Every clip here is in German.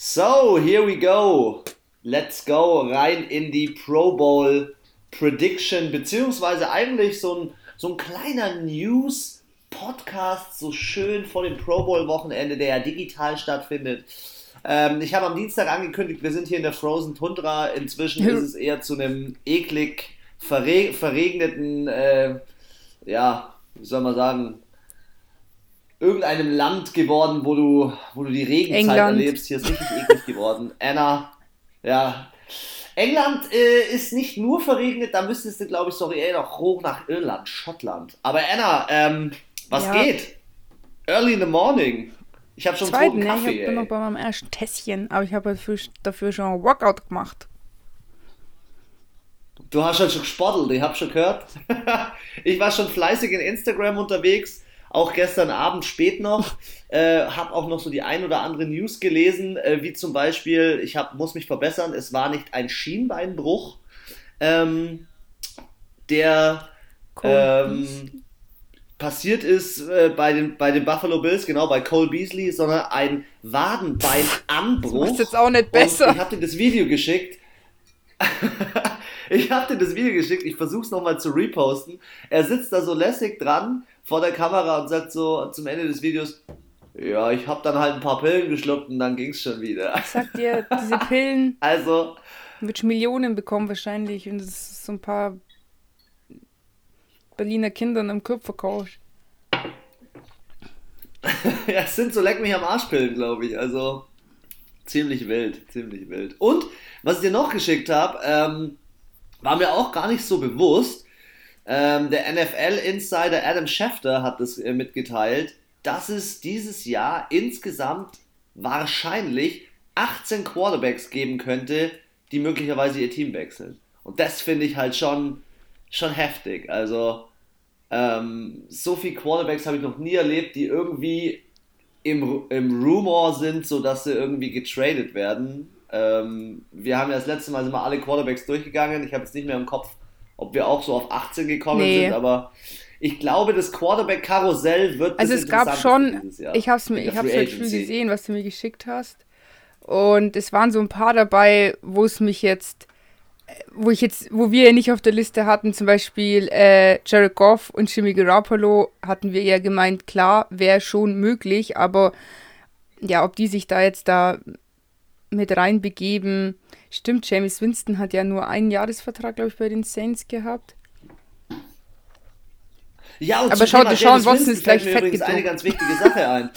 So, here we go. Let's go rein in die Pro Bowl Prediction, beziehungsweise eigentlich so ein, so ein kleiner News-Podcast, so schön vor dem Pro Bowl-Wochenende, der ja digital stattfindet. Ähm, ich habe am Dienstag angekündigt, wir sind hier in der Frozen Tundra. Inzwischen ist es eher zu einem eklig verre verregneten, äh, ja, wie soll man sagen, irgendeinem Land geworden, wo du, wo du die Regenzeit England. erlebst. Hier ist richtig eklig geworden. Anna, ja. England äh, ist nicht nur verregnet, da müsstest du, glaube ich, sorry, ey, noch hoch nach Irland, Schottland. Aber Anna, ähm, was ja. geht? Early in the morning. Ich habe schon Zweiten, einen Kaffee. Ich bin noch bei meinem ersten Tässchen, aber ich habe dafür, dafür schon ein Workout gemacht. Du hast halt schon gesportelt, ich habe schon gehört. ich war schon fleißig in Instagram unterwegs auch gestern Abend spät noch, äh, habe auch noch so die ein oder andere News gelesen, äh, wie zum Beispiel, ich hab, muss mich verbessern, es war nicht ein Schienbeinbruch, ähm, der ähm, passiert ist äh, bei, den, bei den Buffalo Bills, genau, bei Cole Beasley, sondern ein Wadenbeinanbruch. Das ist jetzt auch nicht besser. Und ich habe dir das Video geschickt. ich habe dir das Video geschickt, ich versuche es nochmal zu reposten. Er sitzt da so lässig dran vor der Kamera und sagt so zum Ende des Videos, ja, ich habe dann halt ein paar Pillen geschluckt und dann ging es schon wieder. Ich sag dir, diese Pillen. also. Wird Millionen bekommen wahrscheinlich und es ist so ein paar Berliner Kindern im Kopf verkauft. ja, es sind so leck mich am Arschpillen, glaube ich. Also ziemlich wild, ziemlich wild. Und was ich dir noch geschickt habe, ähm, war mir auch gar nicht so bewusst. Ähm, der NFL-Insider Adam Schefter hat es äh, mitgeteilt, dass es dieses Jahr insgesamt wahrscheinlich 18 Quarterbacks geben könnte, die möglicherweise ihr Team wechseln. Und das finde ich halt schon, schon heftig. Also, ähm, so viele Quarterbacks habe ich noch nie erlebt, die irgendwie im, im Rumor sind, sodass sie irgendwie getradet werden. Ähm, wir haben ja das letzte Mal sind wir alle Quarterbacks durchgegangen. Ich habe jetzt nicht mehr im Kopf, ob wir auch so auf 18 gekommen nee. sind, aber ich glaube, das Quarterback-Karussell wird Also es gab schon, ich habe es mir, ich habe es früh gesehen, was du mir geschickt hast. Und es waren so ein paar dabei, wo es mich jetzt, wo ich jetzt, wo wir ja nicht auf der Liste hatten, zum Beispiel äh, Jared Goff und Jimmy Garoppolo, hatten wir ja gemeint, klar, wäre schon möglich, aber ja, ob die sich da jetzt da mit reinbegeben. Stimmt, James Winston hat ja nur einen Jahresvertrag, glaube ich, bei den Saints gehabt. Ja, und aber schau, Thema Sean Watson ist gleich fett übrigens eine ganz wichtige Sache ein.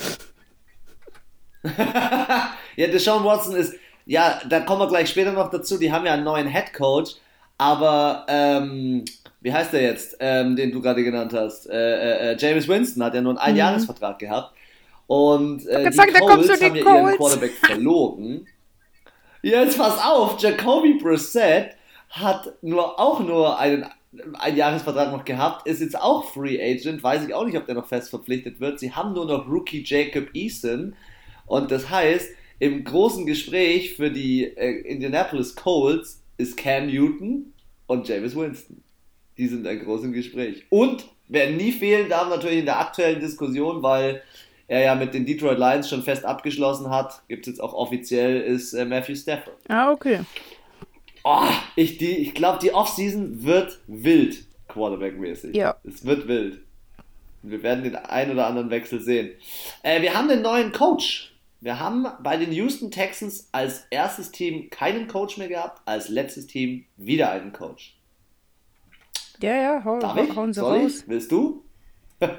ja, der Sean Watson ist, ja, da kommen wir gleich später noch dazu, die haben ja einen neuen Head Coach, aber ähm, wie heißt der jetzt, ähm, den du gerade genannt hast? Äh, äh, äh James Winston hat ja nur einen Einjahresvertrag mhm. gehabt. Und äh, die sagen, Colts haben ja ihren Quarterback verloren. Jetzt pass auf, Jacoby Brissett hat nur auch nur einen einen Jahresvertrag noch gehabt, ist jetzt auch Free Agent, weiß ich auch nicht, ob der noch fest verpflichtet wird. Sie haben nur noch Rookie Jacob Eason und das heißt, im großen Gespräch für die äh, Indianapolis Colts ist Cam Newton und James Winston. Die sind ein großes Gespräch. Und wer nie fehlen darf, natürlich in der aktuellen Diskussion, weil er ja mit den Detroit Lions schon fest abgeschlossen hat, gibt es jetzt auch offiziell, ist äh, Matthew Stafford. Ah, okay. Oh, ich, ich glaube, die Offseason wird wild, Quarterback-mäßig. Ja. Es wird wild. Wir werden den einen oder anderen Wechsel sehen. Äh, wir haben den neuen Coach. Wir haben bei den Houston Texans als erstes Team keinen Coach mehr gehabt, als letztes Team wieder einen Coach. Ja, ja, hau, Darf ich? hauen Sie Soll raus. Ich? Willst du?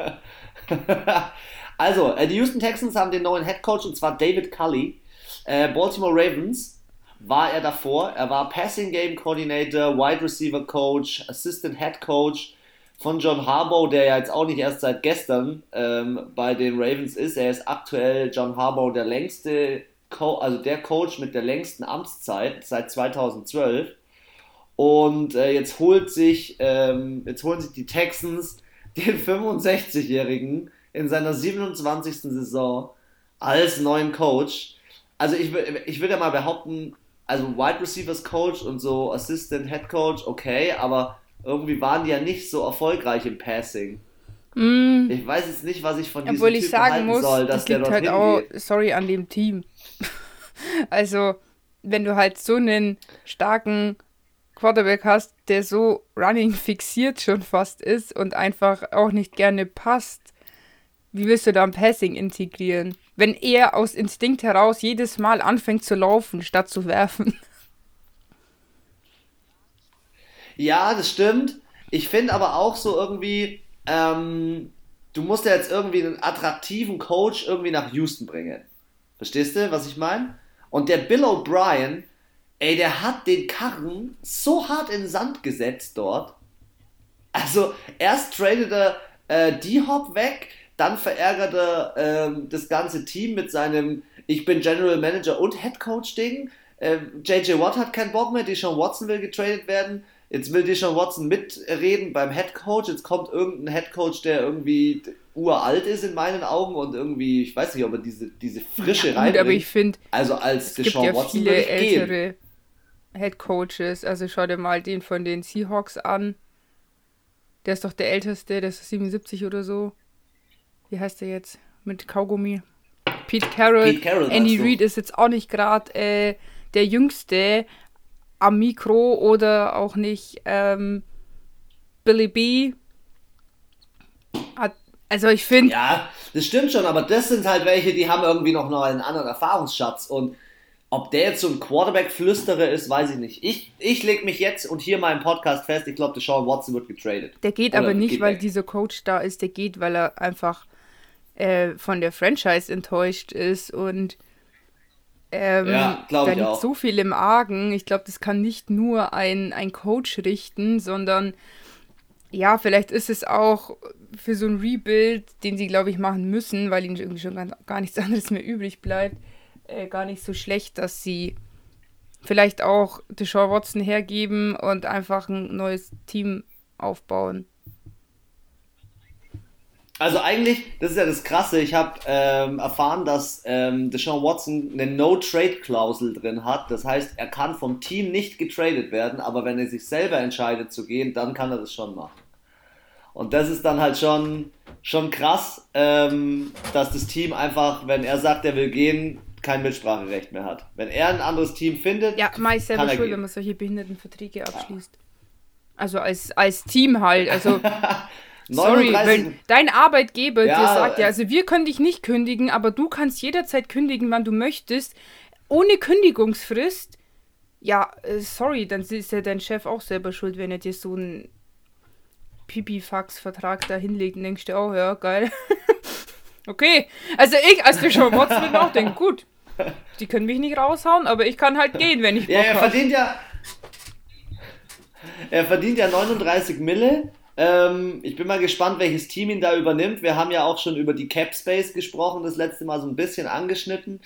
Also, äh, die Houston Texans haben den neuen Head Coach und zwar David Cully. Äh, Baltimore Ravens war er davor. Er war Passing Game Coordinator, Wide Receiver Coach, Assistant Head Coach von John Harbaugh, der ja jetzt auch nicht erst seit gestern ähm, bei den Ravens ist. Er ist aktuell John Harbaugh der längste, Co also der Coach mit der längsten Amtszeit seit 2012. Und äh, jetzt holt sich, ähm, jetzt holen sich die Texans den 65-jährigen in seiner 27. Saison als neuen Coach. Also ich, ich würde ja mal behaupten, also Wide Receivers Coach und so Assistant Head Coach, okay, aber irgendwie waren die ja nicht so erfolgreich im Passing. Mm. Ich weiß jetzt nicht, was ich von diesem Obwohl ich sagen muss, soll, dass das liegt halt auch, sorry, an dem Team. Also, wenn du halt so einen starken Quarterback hast, der so running fixiert schon fast ist und einfach auch nicht gerne passt, wie willst du da ein Passing integrieren? Wenn er aus Instinkt heraus jedes Mal anfängt zu laufen, statt zu werfen. Ja, das stimmt. Ich finde aber auch so irgendwie, ähm, du musst ja jetzt irgendwie einen attraktiven Coach irgendwie nach Houston bringen. Verstehst du, was ich meine? Und der Bill O'Brien, ey, der hat den Karren so hart in den Sand gesetzt dort. Also, erst tradet er äh, D-Hop weg, dann verärgert er äh, das ganze Team mit seinem Ich bin General Manager und Head Coach Ding. Äh, JJ Watt hat keinen Bock mehr, Deshaun Watson will getradet werden. Jetzt will Deshaun Watson mitreden beim Head Coach. Jetzt kommt irgendein Head Coach, der irgendwie uralt ist in meinen Augen und irgendwie, ich weiß nicht, ob er diese, diese Frische ja, reinbringt. aber ich finde, also als es Deshaun gibt ja Watson viele ältere Head Coaches. Also schau dir mal den von den Seahawks an. Der ist doch der älteste, der ist 77 oder so. Wie heißt der jetzt? Mit Kaugummi. Pete Carroll. Pete Carroll Andy Reid ist jetzt auch nicht gerade äh, der jüngste am Mikro oder auch nicht ähm, Billy B. Hat also ich finde. Ja, das stimmt schon, aber das sind halt welche, die haben irgendwie noch, einen anderen Erfahrungsschatz. Und ob der jetzt so ein Quarterback-Flüsterer ist, weiß ich nicht. Ich, ich lege mich jetzt und hier mal im Podcast fest, ich glaube, der Sean Watson wird getradet. Der geht Oder aber nicht, weil weg. dieser Coach da ist. Der geht, weil er einfach äh, von der Franchise enttäuscht ist und ähm, ja, da liegt auch. so viel im Argen. Ich glaube, das kann nicht nur ein, ein Coach richten, sondern ja, vielleicht ist es auch für so ein Rebuild, den sie, glaube ich, machen müssen, weil ihnen irgendwie schon gar, gar nichts anderes mehr übrig bleibt, äh, gar nicht so schlecht, dass sie vielleicht auch Deshaun Watson hergeben und einfach ein neues Team aufbauen. Also eigentlich, das ist ja das Krasse, ich habe ähm, erfahren, dass ähm, Deshaun Watson eine No-Trade-Klausel drin hat. Das heißt, er kann vom Team nicht getradet werden, aber wenn er sich selber entscheidet zu gehen, dann kann er das schon machen. Und das ist dann halt schon, schon krass, ähm, dass das Team einfach, wenn er sagt, er will gehen, kein Mitspracherecht mehr hat. Wenn er ein anderes Team findet, ja, meist selber schuld, wenn man solche Behindertenverträge abschließt. Ja. Also als, als Team halt. Also Sorry, wenn dein Arbeitgeber ja, dir sagt, ja, also wir können dich nicht kündigen, aber du kannst jederzeit kündigen, wann du möchtest, ohne Kündigungsfrist. Ja, äh, sorry, dann ist ja dein Chef auch selber schuld, wenn er dir so ein Pipifax-Vertrag da hinlegt und denkst du, oh ja, geil. okay. Also ich, als Watson bin, auch denke, gut, die können mich nicht raushauen, aber ich kann halt gehen, wenn ich Bock Ja, er verdient ja. Er verdient ja 39 Mille. Ähm, ich bin mal gespannt, welches Team ihn da übernimmt. Wir haben ja auch schon über die Cap Space gesprochen, das letzte Mal so ein bisschen angeschnitten.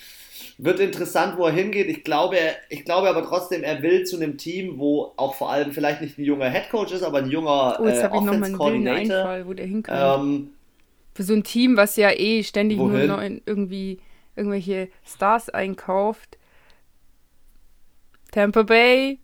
Wird interessant, wo er hingeht. Ich glaube, ich glaube aber trotzdem, er will zu einem Team, wo auch vor allem vielleicht nicht ein junger Headcoach ist, aber ein junger oh, jetzt äh, Offense Coordinator. Einfall, wo der hinkommt. Ähm, Für so ein Team, was ja eh ständig wohin? nur irgendwie irgendwelche Stars einkauft. Tampa Bay.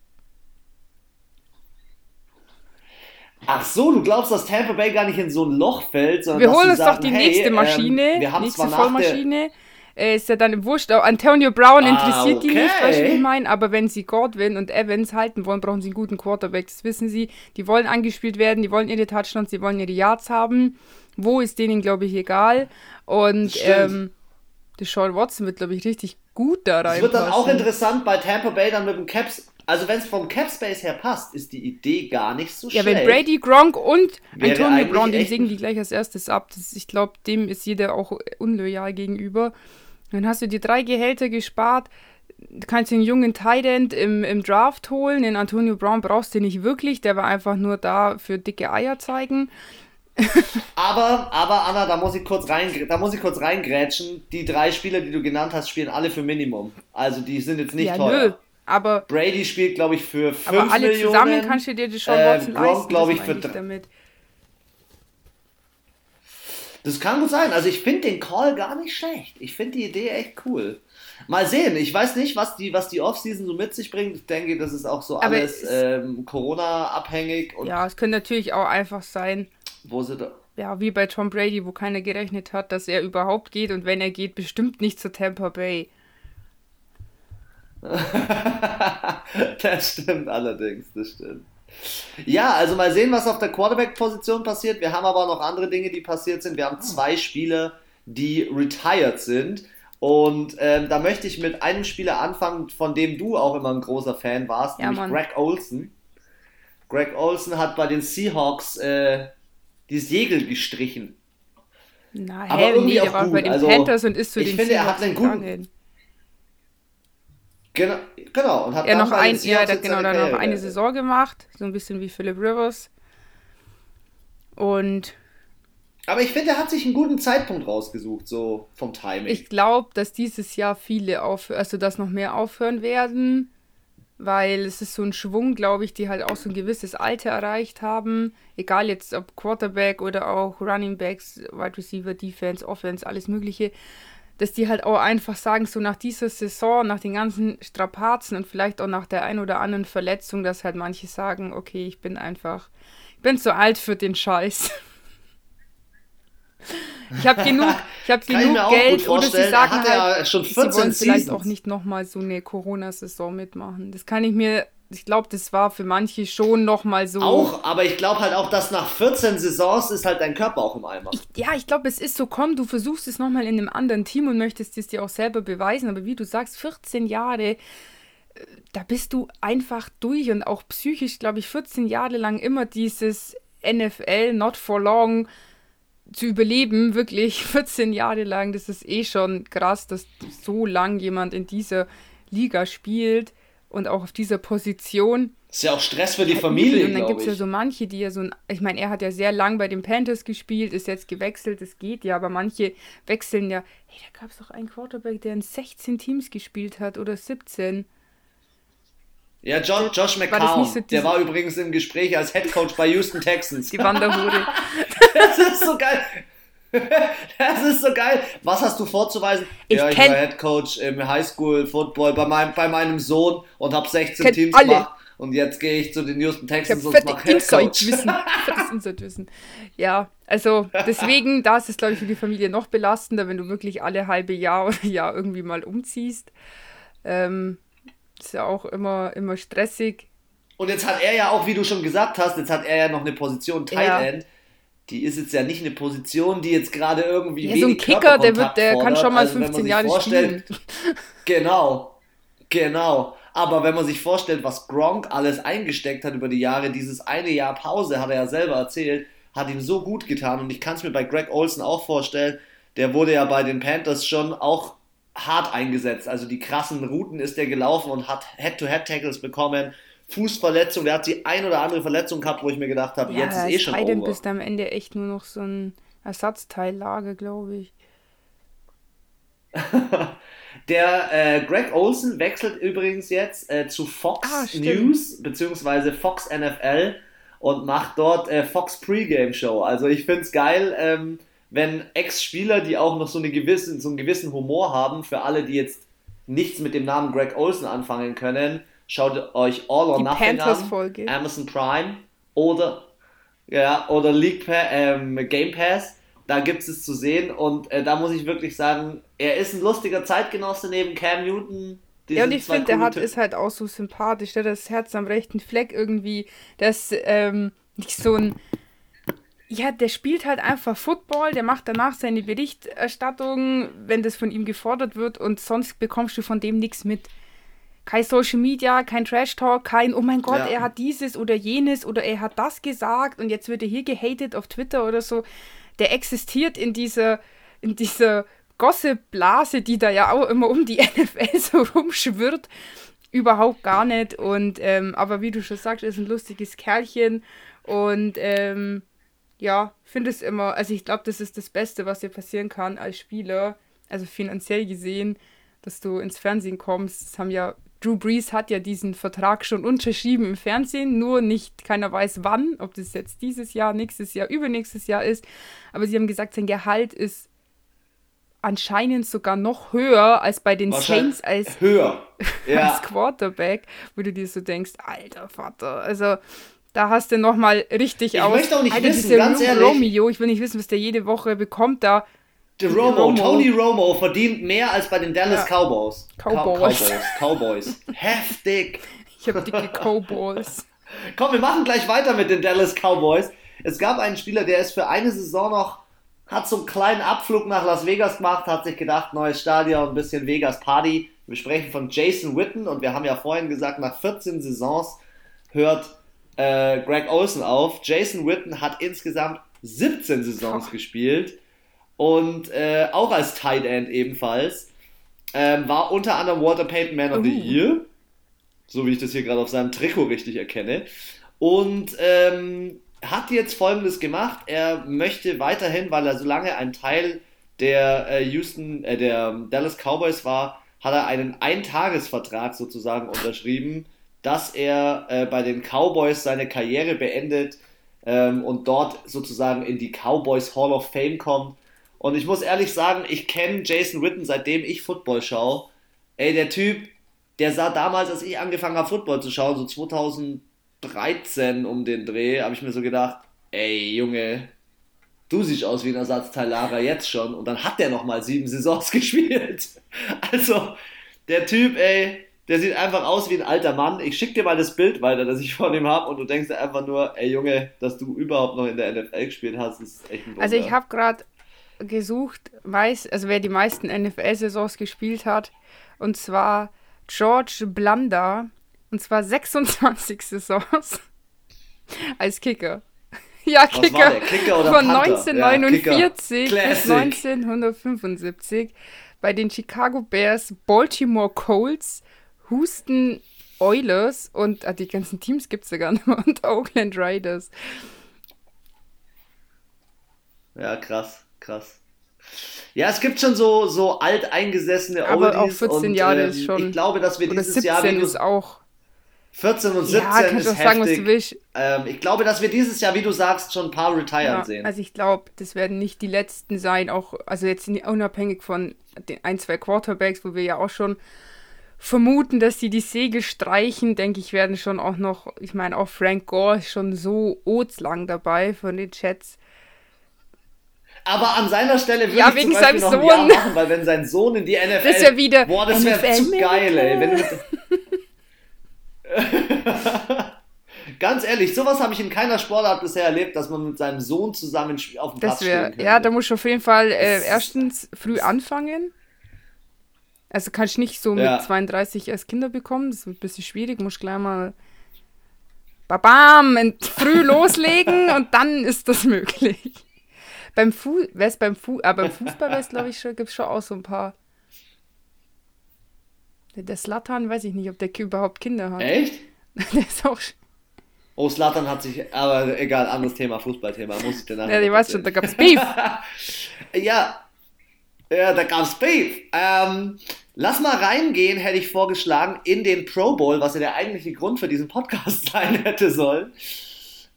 Ach so, du glaubst, dass Tampa Bay gar nicht in so ein Loch fällt, sondern wir holen uns sagen, doch die hey, nächste Maschine, ähm, wir haben nächste Vollmaschine. Äh, ist ja dann Wurscht. Auch Antonio Brown ah, interessiert okay. die nicht, weißt du, ich meine. Aber wenn sie Godwin und Evans halten wollen, brauchen sie einen guten Quarterback. Das wissen sie. Die wollen angespielt werden, die wollen ihre Touchdowns, die wollen ihre Yards haben. Wo ist denen, glaube ich, egal. Und ähm, Sean Watson wird, glaube ich, richtig gut da rein. Es wird dann auch interessant bei Tampa Bay dann mit dem Caps. Also wenn es vom Cap Space her passt, ist die Idee gar nicht so schlecht. Ja, wenn Brady, Gronk und Antonio Brown, den singen die gleich als erstes ab. Das, ich glaube, dem ist jeder auch unloyal gegenüber. Dann hast du die drei Gehälter gespart. Du kannst den jungen Tident im, im Draft holen. Den Antonio Brown brauchst du nicht wirklich. Der war einfach nur da für dicke Eier zeigen. aber, aber Anna, da muss ich kurz rein, da muss ich kurz reingrätschen. Die drei Spieler, die du genannt hast, spielen alle für Minimum. Also die sind jetzt nicht ja, teuer. Nö. Aber Brady spielt, glaube ich, für 5 Millionen. Aber alle Millionen, zusammen kannst du dir die schon äh, leisten. glaube ich, für damit. Das kann gut sein. Also ich finde den Call gar nicht schlecht. Ich finde die Idee echt cool. Mal sehen. Ich weiß nicht, was die, was die Offseason so mit sich bringt. Ich denke, das ist auch so Aber alles ähm, Corona-abhängig. Ja, es könnte natürlich auch einfach sein. Wo sie da ja, wie bei Tom Brady, wo keiner gerechnet hat, dass er überhaupt geht und wenn er geht, bestimmt nicht zu Tampa Bay. das stimmt allerdings, das stimmt. Ja, also mal sehen, was auf der Quarterback-Position passiert. Wir haben aber noch andere Dinge, die passiert sind. Wir haben zwei Spieler, die retired sind. Und ähm, da möchte ich mit einem Spieler anfangen, von dem du auch immer ein großer Fan warst, ja, nämlich Mann. Greg Olson. Greg Olson hat bei den Seahawks äh, die Segel gestrichen. Na, aber irgendwie nee, auch gut. bei den also, Panthers und ist zu ich den finde, Seahawks er hat einen guten. Genau, genau. Und hat er noch ein, ja, der, genau, dann noch eine Saison gemacht, so ein bisschen wie Philip Rivers. Und aber ich finde, er hat sich einen guten Zeitpunkt rausgesucht, so vom Timing. Ich glaube, dass dieses Jahr viele aufhören, also dass noch mehr aufhören werden, weil es ist so ein Schwung, glaube ich, die halt auch so ein gewisses Alter erreicht haben. Egal jetzt ob Quarterback oder auch Running Backs, Wide Receiver, Defense, Offense, alles Mögliche. Dass die halt auch einfach sagen, so nach dieser Saison, nach den ganzen Strapazen und vielleicht auch nach der ein oder anderen Verletzung, dass halt manche sagen, okay, ich bin einfach, ich bin zu alt für den Scheiß. Ich habe genug, ich hab genug Geld oder sie sagen halt, ja schon 14 sie wollen vielleicht auch nicht nochmal so eine Corona-Saison mitmachen. Das kann ich mir, ich glaube, das war für manche schon nochmal so. Auch, aber ich glaube halt auch, dass nach 14 Saisons ist halt dein Körper auch im Eimer. Ich, ja, ich glaube, es ist so, komm, du versuchst es nochmal in einem anderen Team und möchtest es dir auch selber beweisen, aber wie du sagst, 14 Jahre äh, da bist du einfach durch und auch psychisch, glaube ich, 14 Jahre lang immer dieses NFL, not for long, zu überleben, wirklich 14 Jahre lang, das ist eh schon krass, dass so lang jemand in dieser Liga spielt und auch auf dieser Position. Ist ja auch Stress für die Familie. Und dann gibt es ja so manche, die ja so ein, ich meine, er hat ja sehr lang bei den Panthers gespielt, ist jetzt gewechselt, das geht ja, aber manche wechseln ja. Hey, da gab es doch einen Quarterback, der in 16 Teams gespielt hat oder 17. Ja, John, Josh McCown, so der war übrigens im Gespräch als Head Coach bei Houston Texans. Die Wanderhure. das ist so geil. Das ist so geil. Was hast du vorzuweisen? Ich ja, ich war Head Coach im Highschool Football bei meinem, bei meinem Sohn und habe 16 Teams alle. gemacht. Und jetzt gehe ich zu den Houston Texans und mache Head Coach. Wissen. Inside-Wissen. Ja, also deswegen, da ist es, glaube ich, für die Familie noch belastender, wenn du wirklich alle halbe Jahr oder Jahr irgendwie mal umziehst. Ähm, ist ja auch immer, immer stressig. Und jetzt hat er ja auch, wie du schon gesagt hast, jetzt hat er ja noch eine Position Tight ja. Die ist jetzt ja nicht eine Position, die jetzt gerade irgendwie ja, so ein Kicker, der wird, der kann schon mal also, 15 Jahre spielen. Genau, genau. Aber wenn man sich vorstellt, was Gronk alles eingesteckt hat über die Jahre, dieses eine Jahr Pause, hat er ja selber erzählt, hat ihm so gut getan. Und ich kann es mir bei Greg Olson auch vorstellen, der wurde ja bei den Panthers schon auch hart eingesetzt. Also die krassen Routen ist der gelaufen und hat Head-to-Head-Tackles bekommen. Fußverletzung, der hat die ein oder andere Verletzung gehabt, wo ich mir gedacht habe, ja, jetzt ist eh schon over. Ja, bist am Ende echt nur noch so ein Ersatzteillager, glaube ich. der äh, Greg Olson wechselt übrigens jetzt äh, zu Fox ah, News bzw. Fox NFL und macht dort äh, Fox Pregame Show. Also ich finde es geil. Ähm, wenn Ex-Spieler, die auch noch so, eine gewisse, so einen gewissen Humor haben, für alle, die jetzt nichts mit dem Namen Greg Olson anfangen können, schaut euch All or die Nothing an, Amazon Prime oder, ja, oder League pa ähm, Game Pass. Da gibt es zu sehen und äh, da muss ich wirklich sagen, er ist ein lustiger Zeitgenosse neben Cam Newton. Ja, und ich finde, der hat ist halt auch so sympathisch. Der hat das Herz am rechten Fleck irgendwie. Der ist ähm, nicht so ein ja, der spielt halt einfach Football, der macht danach seine Berichterstattung, wenn das von ihm gefordert wird und sonst bekommst du von dem nichts mit. Kein Social Media, kein Trash Talk, kein, oh mein Gott, ja. er hat dieses oder jenes oder er hat das gesagt und jetzt wird er hier gehatet auf Twitter oder so. Der existiert in dieser, in dieser Gossip-Blase, die da ja auch immer um die NFL so rumschwirrt, überhaupt gar nicht. Und, ähm, aber wie du schon sagst, ist ein lustiges Kerlchen und, ähm, ja, finde es immer, also ich glaube, das ist das Beste, was dir passieren kann als Spieler, also finanziell gesehen, dass du ins Fernsehen kommst. Das haben ja, Drew Brees hat ja diesen Vertrag schon unterschrieben im Fernsehen, nur nicht, keiner weiß wann, ob das jetzt dieses Jahr, nächstes Jahr, übernächstes Jahr ist. Aber sie haben gesagt, sein Gehalt ist anscheinend sogar noch höher als bei den Saints als, höher. Ja. als Quarterback, wo du dir so denkst, alter Vater, also da hast du nochmal richtig ich aus. Ich möchte auch nicht Alter, wissen, ganz Rom ehrlich. Romeo, ich will nicht wissen, was der jede Woche bekommt da. Romo, Romo, Tony Romo verdient mehr als bei den Dallas ja. Cowboys. Cowboys. Cowboys. Cowboys. Heftig. Ich habe dicke Cowboys. Komm, wir machen gleich weiter mit den Dallas Cowboys. Es gab einen Spieler, der ist für eine Saison noch, hat so einen kleinen Abflug nach Las Vegas gemacht, hat sich gedacht, neues Stadion, ein bisschen Vegas Party. Wir sprechen von Jason Witten und wir haben ja vorhin gesagt, nach 14 Saisons hört äh, Greg Olsen auf. Jason Witten hat insgesamt 17 Saisons oh. gespielt und äh, auch als Tight End ebenfalls. Ähm, war unter anderem Walter Payton Man of uh. the Year, so wie ich das hier gerade auf seinem Trikot richtig erkenne. Und ähm, hat jetzt folgendes gemacht: Er möchte weiterhin, weil er so lange ein Teil der äh, Houston, äh, der Dallas Cowboys war, hat er einen Eintagesvertrag sozusagen unterschrieben, dass er äh, bei den Cowboys seine Karriere beendet ähm, und dort sozusagen in die Cowboys Hall of Fame kommt und ich muss ehrlich sagen, ich kenne Jason Witten, seitdem ich Football schaue. Ey, der Typ, der sah damals, als ich angefangen habe, Football zu schauen, so 2013 um den Dreh, habe ich mir so gedacht, ey, Junge, du siehst aus wie ein Ersatzteil Lara jetzt schon. Und dann hat der nochmal sieben Saisons gespielt. Also, der Typ, ey, der sieht einfach aus wie ein alter Mann. Ich schicke dir mal das Bild weiter, das ich von ihm habe, und du denkst dir einfach nur, ey Junge, dass du überhaupt noch in der NFL gespielt hast, ist echt ein Wunder. Also ich habe gerade gesucht, meist, also wer die meisten NFL-Saisons gespielt hat. Und zwar George Blunder. Und zwar 26 Saisons als Kicker. Ja, Kicker, Kicker von Panther? 1949 ja, bis 1975 bei den Chicago Bears, Baltimore Colts, Houston Oilers und ah, die ganzen Teams gibt es ja gar nicht mehr und Oakland Riders. Ja, krass krass. Ja, es gibt schon so, so alteingesessene Aber auch 14 und, Jahre ähm, ist schon. Ich glaube, dass wir dieses 17 Jahr. ist auch. 14 und 17 ja, kannst ist sagen, heftig. was du willst. Ähm, ich glaube, dass wir dieses Jahr, wie du sagst, schon ein paar retiren ja, sehen. Also ich glaube, das werden nicht die letzten sein, auch also jetzt unabhängig von den ein, zwei Quarterbacks, wo wir ja auch schon vermuten, dass sie die Segel streichen, denke ich, werden schon auch noch, ich meine, auch Frank Gore ist schon so otslang dabei von den Chats. Aber an seiner Stelle würde ja, ich wegen zum Beispiel noch ein Jahr machen, weil wenn sein Sohn in die NFL... Das wäre wieder... Boah, das wäre zu geil, ey. Wenn du Ganz ehrlich, sowas habe ich in keiner Sportart bisher erlebt, dass man mit seinem Sohn zusammen auf dem das Platz wär, Ja, da musst du auf jeden Fall äh, erstens früh anfangen. Also kannst du nicht so mit ja. 32 erst Kinder bekommen, das wird ein bisschen schwierig, musst gleich mal babam, früh loslegen und dann ist das möglich. Beim, Fu wär's beim, Fu ah, beim Fußball glaube ich, schon, gibt es schon auch so ein paar. Der, Slatan, weiß ich nicht, ob der überhaupt Kinder hat. Echt? der ist auch. Oh, Slatan hat sich, aber egal, anderes Thema, Fußballthema, muss ich dir nachher. Ja, ich weiß schon, da gab es Beef. ja, ja, da gab es Beef. Ähm, lass mal reingehen, hätte ich vorgeschlagen, in den Pro Bowl, was ja der eigentliche Grund für diesen Podcast sein hätte sollen.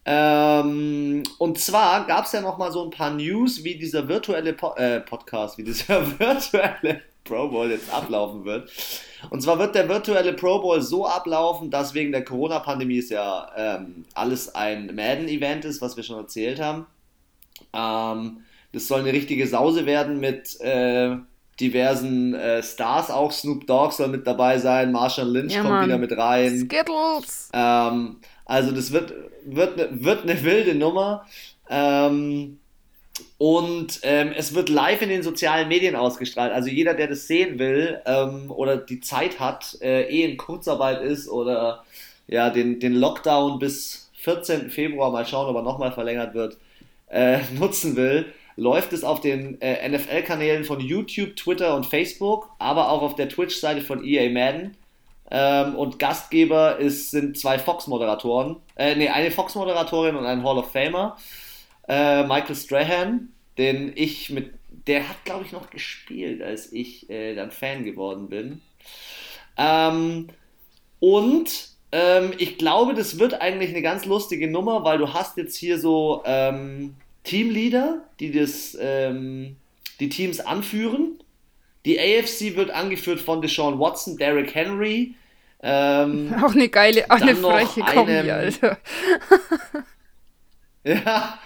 Ähm, und zwar gab es ja noch mal so ein paar News, wie dieser virtuelle po äh, Podcast, wie dieser virtuelle Pro Bowl jetzt ablaufen wird. Und zwar wird der virtuelle Pro Bowl so ablaufen, dass wegen der Corona-Pandemie es ja ähm, alles ein Madden-Event ist, was wir schon erzählt haben. Ähm, das soll eine richtige Sause werden mit äh, diversen äh, Stars, auch Snoop Dogg soll mit dabei sein, Marshall Lynch ja, kommt Mann. wieder mit rein. Skittles! Ähm, also das wird, wird, ne, wird eine wilde Nummer. Ähm, und ähm, es wird live in den sozialen Medien ausgestrahlt. Also jeder, der das sehen will ähm, oder die Zeit hat, äh, eh in Kurzarbeit ist oder ja, den, den Lockdown bis 14. Februar mal schauen, ob er nochmal verlängert wird, äh, nutzen will, läuft es auf den äh, NFL-Kanälen von YouTube, Twitter und Facebook, aber auch auf der Twitch-Seite von EA Madden. Ähm, und Gastgeber ist, sind zwei Fox-Moderatoren. Äh, nee, eine Fox-Moderatorin und ein Hall of Famer. Äh, Michael Strahan, den ich mit. Der hat, glaube ich, noch gespielt, als ich äh, dann Fan geworden bin. Ähm, und ähm, ich glaube, das wird eigentlich eine ganz lustige Nummer, weil du hast jetzt hier so ähm, Teamleader, die das, ähm, die Teams anführen. Die AFC wird angeführt von Deshaun Watson, Derrick Henry. Ähm, auch eine geile, auch eine freche Kombi, Alter. ja,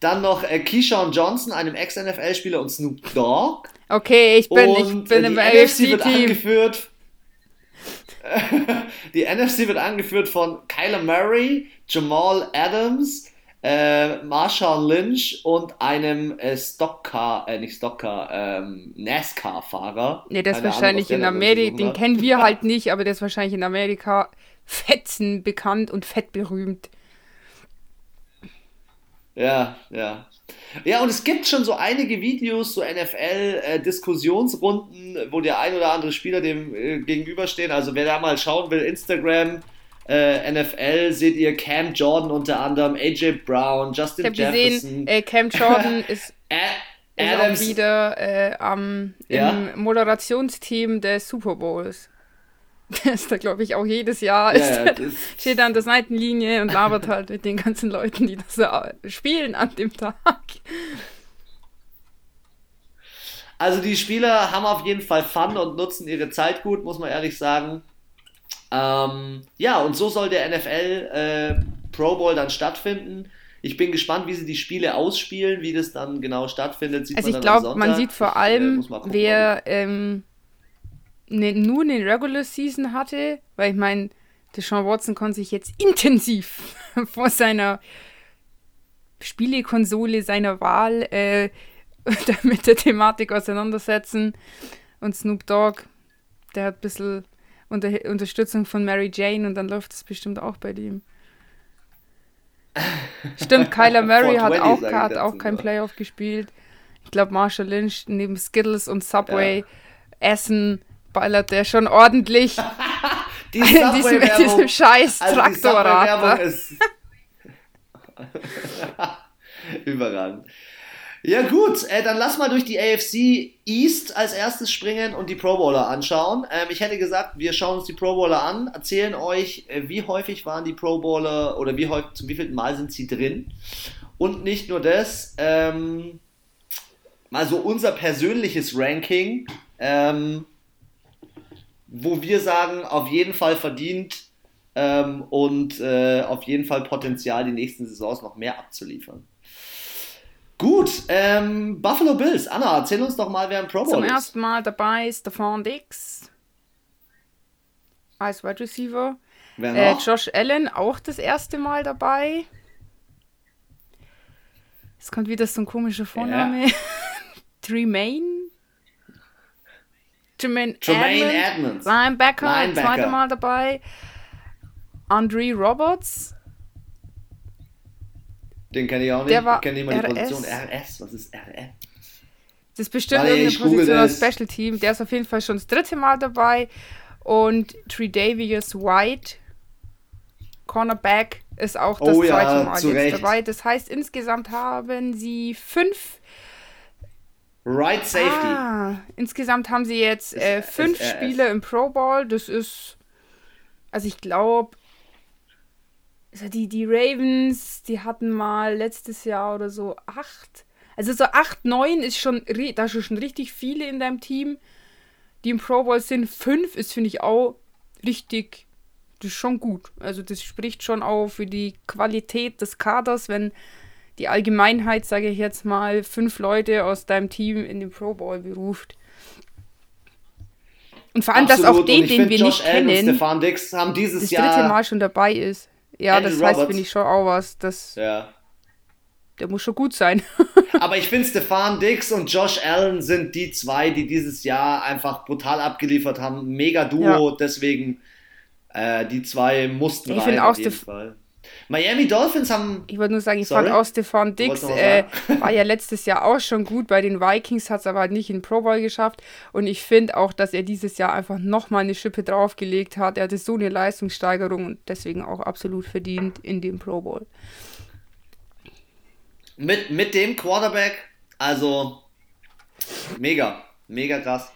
Dann noch äh, Keyshawn Johnson, einem Ex-NFL-Spieler und Snoop Dogg. Okay, ich bin, und, ich bin im wird angeführt. die NFC wird angeführt von Kyler Murray, Jamal Adams, äh, Marshawn Lynch und einem äh, Stockcar, äh, nicht Stockcar, ähm, NASCAR-Fahrer. Ne, das ist wahrscheinlich Ahnung, in Amerika, den kennen wir halt nicht, aber der ist wahrscheinlich in Amerika fetzen bekannt und fett berühmt. Ja, ja. Ja, und es gibt schon so einige Videos, so NFL-Diskussionsrunden, äh, wo der ein oder andere Spieler dem äh, gegenüberstehen. Also wer da mal schauen will, Instagram, äh, NFL seht ihr Cam Jordan unter anderem, AJ Brown, Justin ich Jefferson. Gesehen, äh, Cam Jordan ist, ist auch wieder äh, am, ja? im Moderationsteam des Super Bowls. Der ist da, glaube ich, auch jedes Jahr. Ja, ja, steht da an der Seitenlinie und labert halt mit den ganzen Leuten, die das spielen an dem Tag. Also die Spieler haben auf jeden Fall Fun und nutzen ihre Zeit gut, muss man ehrlich sagen. Ähm, ja, und so soll der NFL äh, Pro Bowl dann stattfinden. Ich bin gespannt, wie sie die Spiele ausspielen, wie das dann genau stattfindet. also ich glaube, man sieht vor allem, äh, gucken, wer ähm, ne, nur eine Regular Season hatte, weil ich meine, der Sean Watson konnte sich jetzt intensiv vor seiner Spielekonsole seiner Wahl äh, mit der Thematik auseinandersetzen. Und Snoop Dogg, der hat ein bisschen unter Unterstützung von Mary Jane und dann läuft es bestimmt auch bei ihm. Stimmt, Kyler Murray hat auch, hat auch kein Playoff gespielt. Ich glaube, Marshall Lynch neben Skittles und Subway ja. Essen ballert der schon ordentlich die in diesem, diesem scheiß also Traktorrad. ist überragend. Ja gut, äh, dann lass mal durch die AFC East als erstes springen und die Pro Bowler anschauen. Ähm, ich hätte gesagt, wir schauen uns die Pro Bowler an, erzählen euch, äh, wie häufig waren die Pro Bowler oder wie häufig, zum wievielten Mal sind sie drin. Und nicht nur das, ähm, mal so unser persönliches Ranking. Ähm, wo wir sagen, auf jeden Fall verdient ähm, und äh, auf jeden Fall Potenzial, die nächsten Saisons noch mehr abzuliefern. Gut, ähm, Buffalo Bills. Anna, erzähl uns doch mal, wer im Pro Bowl Zum ist. Zum ersten Mal dabei ist Stephon Dix als Wide Receiver. Wer äh, noch? Äh, Josh Allen auch das erste Mal dabei. Es kommt wieder so ein komischer Vorname. Ja. Tremaine Jermaine, Jermaine Edmonds, Edmonds. Linebacker, Linebacker, zweite Mal dabei. Andre Roberts. Den kenne ich auch nicht. Der war ich kenne nicht mal die Position. RS, was ist RS? Das ist bestimmt Warte, irgendeine Position aus Special Team. Der ist auf jeden Fall schon das dritte Mal dabei. Und Tredavious White, Cornerback, ist auch das oh, zweite ja, Mal jetzt Recht. dabei. Das heißt, insgesamt haben sie fünf Right Safety. Ah, insgesamt haben sie jetzt äh, fünf SRS. Spiele im Pro Bowl. Das ist, also ich glaube, also die, die Ravens, die hatten mal letztes Jahr oder so acht. Also so acht, neun ist schon, da ist schon richtig viele in deinem Team, die im Pro Bowl sind. Fünf ist, finde ich, auch richtig, das ist schon gut. Also das spricht schon auch für die Qualität des Kaders, wenn die Allgemeinheit, sage ich jetzt mal, fünf Leute aus deinem Team in den Pro Bowl beruft. Und vor allem, Absolut. dass auch den, den wir Josh nicht Allen kennen, Stefan Dix haben dieses das Jahr dritte Mal schon dabei ist. Ja, Andrew das heißt, finde ich schon auch was. Das, ja. Der muss schon gut sein. Aber ich finde, Stefan Dix und Josh Allen sind die zwei, die dieses Jahr einfach brutal abgeliefert haben. Mega Duo, ja. deswegen äh, die zwei mussten ich rein, auch auf jeden Fall. Miami Dolphins haben. Ich wollte nur sagen, ich Sorry? fand auch Stefan Dix äh, war ja letztes Jahr auch schon gut bei den Vikings, hat es aber halt nicht in Pro Bowl geschafft. Und ich finde auch, dass er dieses Jahr einfach nochmal eine Schippe draufgelegt hat. Er hatte so eine Leistungssteigerung und deswegen auch absolut verdient in dem Pro Bowl. Mit, mit dem Quarterback, also mega, mega krass.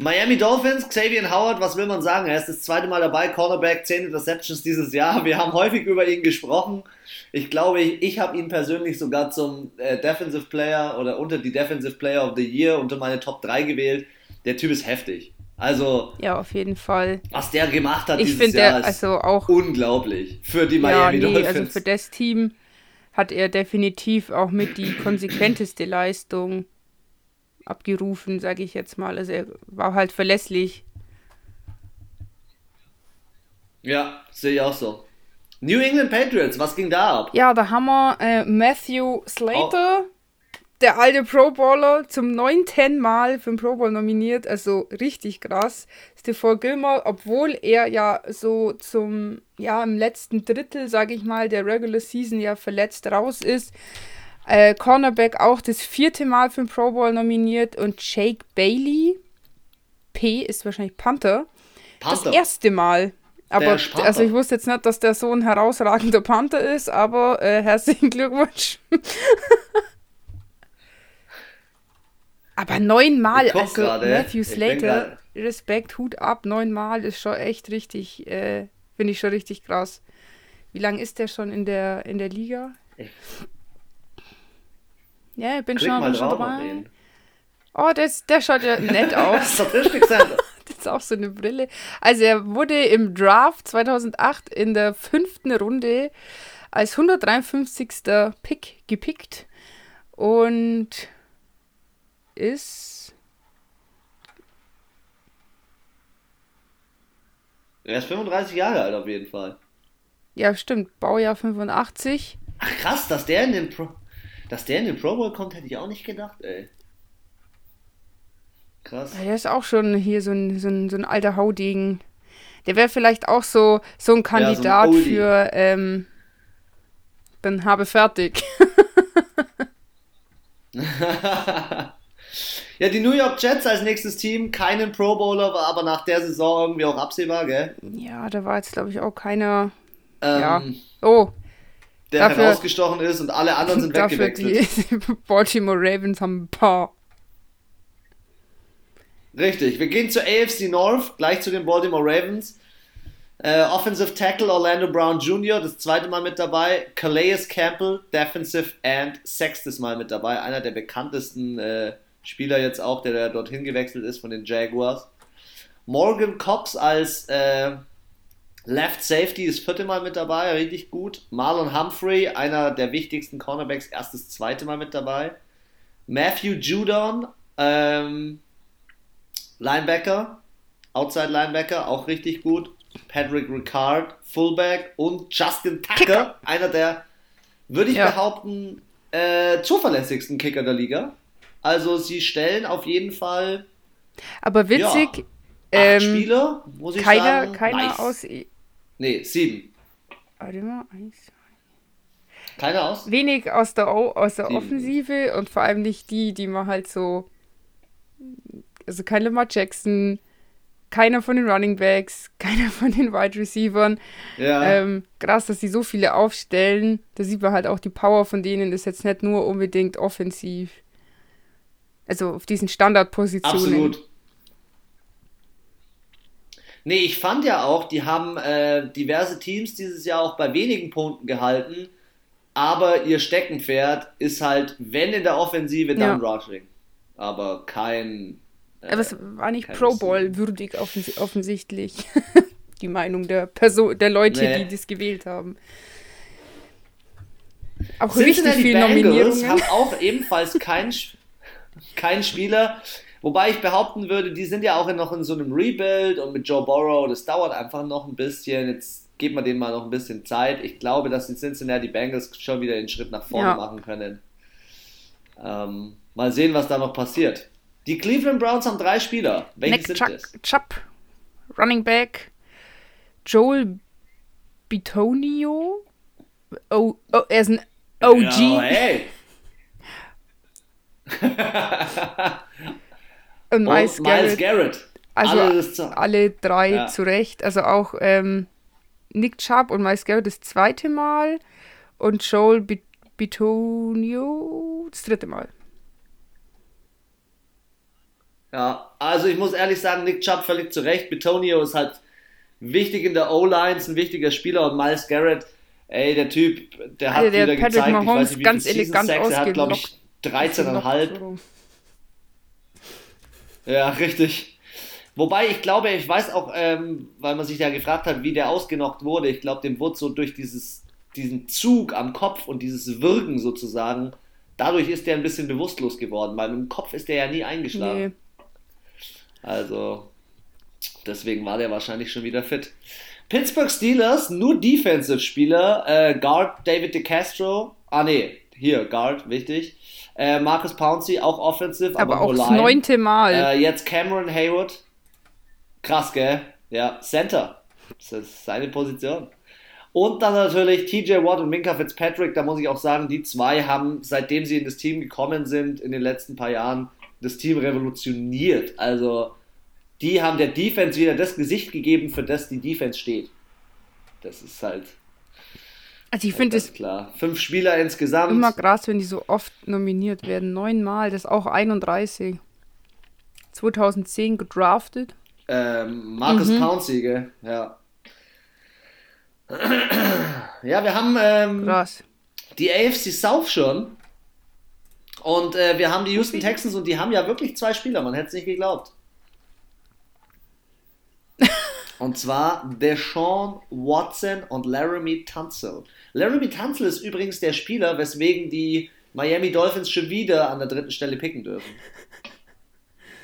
Miami Dolphins, Xavier Howard, was will man sagen? Er ist das zweite Mal dabei, Cornerback, 10 Interceptions dieses Jahr. Wir haben häufig über ihn gesprochen. Ich glaube, ich, ich habe ihn persönlich sogar zum äh, Defensive Player oder unter die Defensive Player of the Year unter meine Top 3 gewählt. Der Typ ist heftig. Also. Ja, auf jeden Fall. Was der gemacht hat ich dieses Jahr der, also auch, unglaublich. Für die Miami ja, nee, Dolphins. Also für das Team hat er definitiv auch mit die konsequenteste Leistung abgerufen, sage ich jetzt mal. Also er war halt verlässlich. Ja, sehe ich auch so. New England Patriots, was ging da ab? Ja, da haben wir äh, Matthew Slater, oh. der alte Pro Bowler, zum neunten Mal für den Pro Bowl nominiert. Also richtig krass. Stephon Gilmore, obwohl er ja so zum, ja, im letzten Drittel, sage ich mal, der Regular Season ja verletzt raus ist. Äh, Cornerback auch das vierte Mal für den Pro Bowl nominiert und Jake Bailey, P ist wahrscheinlich Panther, Panther. das erste Mal. Aber also ich wusste jetzt nicht, dass der so ein herausragender Panther ist, aber äh, herzlichen Glückwunsch. aber neunmal, also grade. Matthew Slater, Respekt, Hut ab, neunmal ist schon echt richtig, äh, finde ich schon richtig krass. Wie lange ist der schon in der, in der Liga? Ja, ich bin Klick schon, schon dabei. Oh, das, der schaut ja nett aus. Das ist auch so eine Brille. Also er wurde im Draft 2008 in der fünften Runde als 153. Pick gepickt und ist Er ist 35 Jahre alt auf jeden Fall. Ja, stimmt. Baujahr 85. Ach krass, dass der in den Pro, dass der in den Pro Bowl kommt, hätte ich auch nicht gedacht, ey. Krass. Ja, der ist auch schon hier so ein, so ein, so ein alter Haudegen. Der wäre vielleicht auch so, so ein Kandidat ja, so ein für ähm, dann habe fertig. ja, die New York Jets als nächstes Team, keinen Pro Bowler, war aber nach der Saison irgendwie auch absehbar, gell? Ja, da war jetzt, glaube ich, auch keiner. Ähm, ja. Oh. Der dafür, herausgestochen ist und alle anderen sind weggewechselt. Die Baltimore Ravens haben ein paar Richtig, wir gehen zur AFC North, gleich zu den Baltimore Ravens. Äh, Offensive Tackle Orlando Brown Jr., das zweite Mal mit dabei. Calais Campbell, Defensive End, sechstes Mal mit dabei. Einer der bekanntesten äh, Spieler jetzt auch, der, der dorthin gewechselt ist von den Jaguars. Morgan Cox als äh, Left Safety, das vierte Mal mit dabei, richtig gut. Marlon Humphrey, einer der wichtigsten Cornerbacks, erstes, zweite Mal mit dabei. Matthew Judon, ähm, Linebacker, Outside Linebacker, auch richtig gut. Patrick Ricard, Fullback und Justin Tucker, Kicker. einer der, würde ich ja. behaupten, äh, zuverlässigsten Kicker der Liga. Also sie stellen auf jeden Fall. Aber witzig. Ja, ähm, Spieler, muss ich keiner, sagen. Keiner nice. aus. Nee, sieben. Warte mal, eins. Keiner aus? Wenig aus der, o aus der Offensive und vor allem nicht die, die man halt so also kein Lamar Jackson, keiner von den Running Backs, keiner von den Wide Receivers. Ja. Ähm, krass, dass sie so viele aufstellen. Da sieht man halt auch die Power von denen, ist jetzt nicht nur unbedingt offensiv. Also auf diesen Standardpositionen. Absolut. Nee, ich fand ja auch, die haben äh, diverse Teams dieses Jahr auch bei wenigen Punkten gehalten, aber ihr Steckenpferd ist halt, wenn in der Offensive, dann ja. Rushing. Aber kein aber es war nicht Pro Bowl würdig offens offensichtlich. die Meinung der Person, der Leute, nee. die das gewählt haben. Auch Cincinnati richtig viele Bengals Nominierungen. haben auch ebenfalls keinen kein Spieler, wobei ich behaupten würde, die sind ja auch noch in so einem Rebuild und mit Joe Burrow, das dauert einfach noch ein bisschen. Jetzt geben wir denen mal noch ein bisschen Zeit. Ich glaube, dass die Cincinnati Bengals schon wieder den Schritt nach vorne ja. machen können. Ähm, mal sehen, was da noch passiert. Die Cleveland Browns haben drei Spieler. Welche Nick sind Chuck, das? Chubb, Running Back, Joel Bitonio. Oh, oh, er ist ein OG. Ja, hey. Und Miles, Garrett. Garrett. Also alle, alle drei ja. zu Recht. Also auch ähm, Nick Chubb und Miles Garrett das zweite Mal und Joel Bitonio das dritte Mal. Ja, also ich muss ehrlich sagen, Nick Chubb völlig zu Recht. Betonio ist halt wichtig in der O-Line, ein wichtiger Spieler und Miles Garrett, ey, der Typ, der hat also der wieder Patrick gezeigt, Mahomes ich weiß nicht, wie ganz elegant Sex, er hat, glaube ich, 13,5. Ja, richtig. Wobei ich glaube, ich weiß auch, ähm, weil man sich ja gefragt hat, wie der ausgenockt wurde. Ich glaube, dem wurde so durch dieses diesen Zug am Kopf und dieses Wirken sozusagen, dadurch ist er ein bisschen bewusstlos geworden, weil im Kopf ist er ja nie eingeschlafen. Nee. Also, deswegen war der wahrscheinlich schon wieder fit. Pittsburgh Steelers, nur Defensive-Spieler, äh, Guard David DeCastro, ah nee, hier, Guard, wichtig. Äh, Marcus Pouncey, auch offensive, aber, aber auch das neunte Mal. Äh, jetzt Cameron Haywood. Krass, gell? Ja, Center. Das ist seine Position. Und dann natürlich TJ Watt und Minka Fitzpatrick. Da muss ich auch sagen, die zwei haben, seitdem sie in das Team gekommen sind, in den letzten paar Jahren, das Team revolutioniert. Also, die haben der Defense wieder das Gesicht gegeben, für das die Defense steht. Das ist halt. Also ich finde es klar. Fünf Spieler insgesamt. Immer krass, wenn die so oft nominiert werden. Neunmal, das ist auch 31. 2010 gedraftet. Ähm, Marcus mhm. Pouncey, gell? Ja. ja, wir haben ähm, Krass. die AFC South schon. Und äh, wir haben die Houston Texans und die haben ja wirklich zwei Spieler, man hätte es nicht geglaubt. Und zwar Deshaun Watson und Laramie Tunsil. Laramie Tunsil ist übrigens der Spieler, weswegen die Miami Dolphins schon wieder an der dritten Stelle picken dürfen.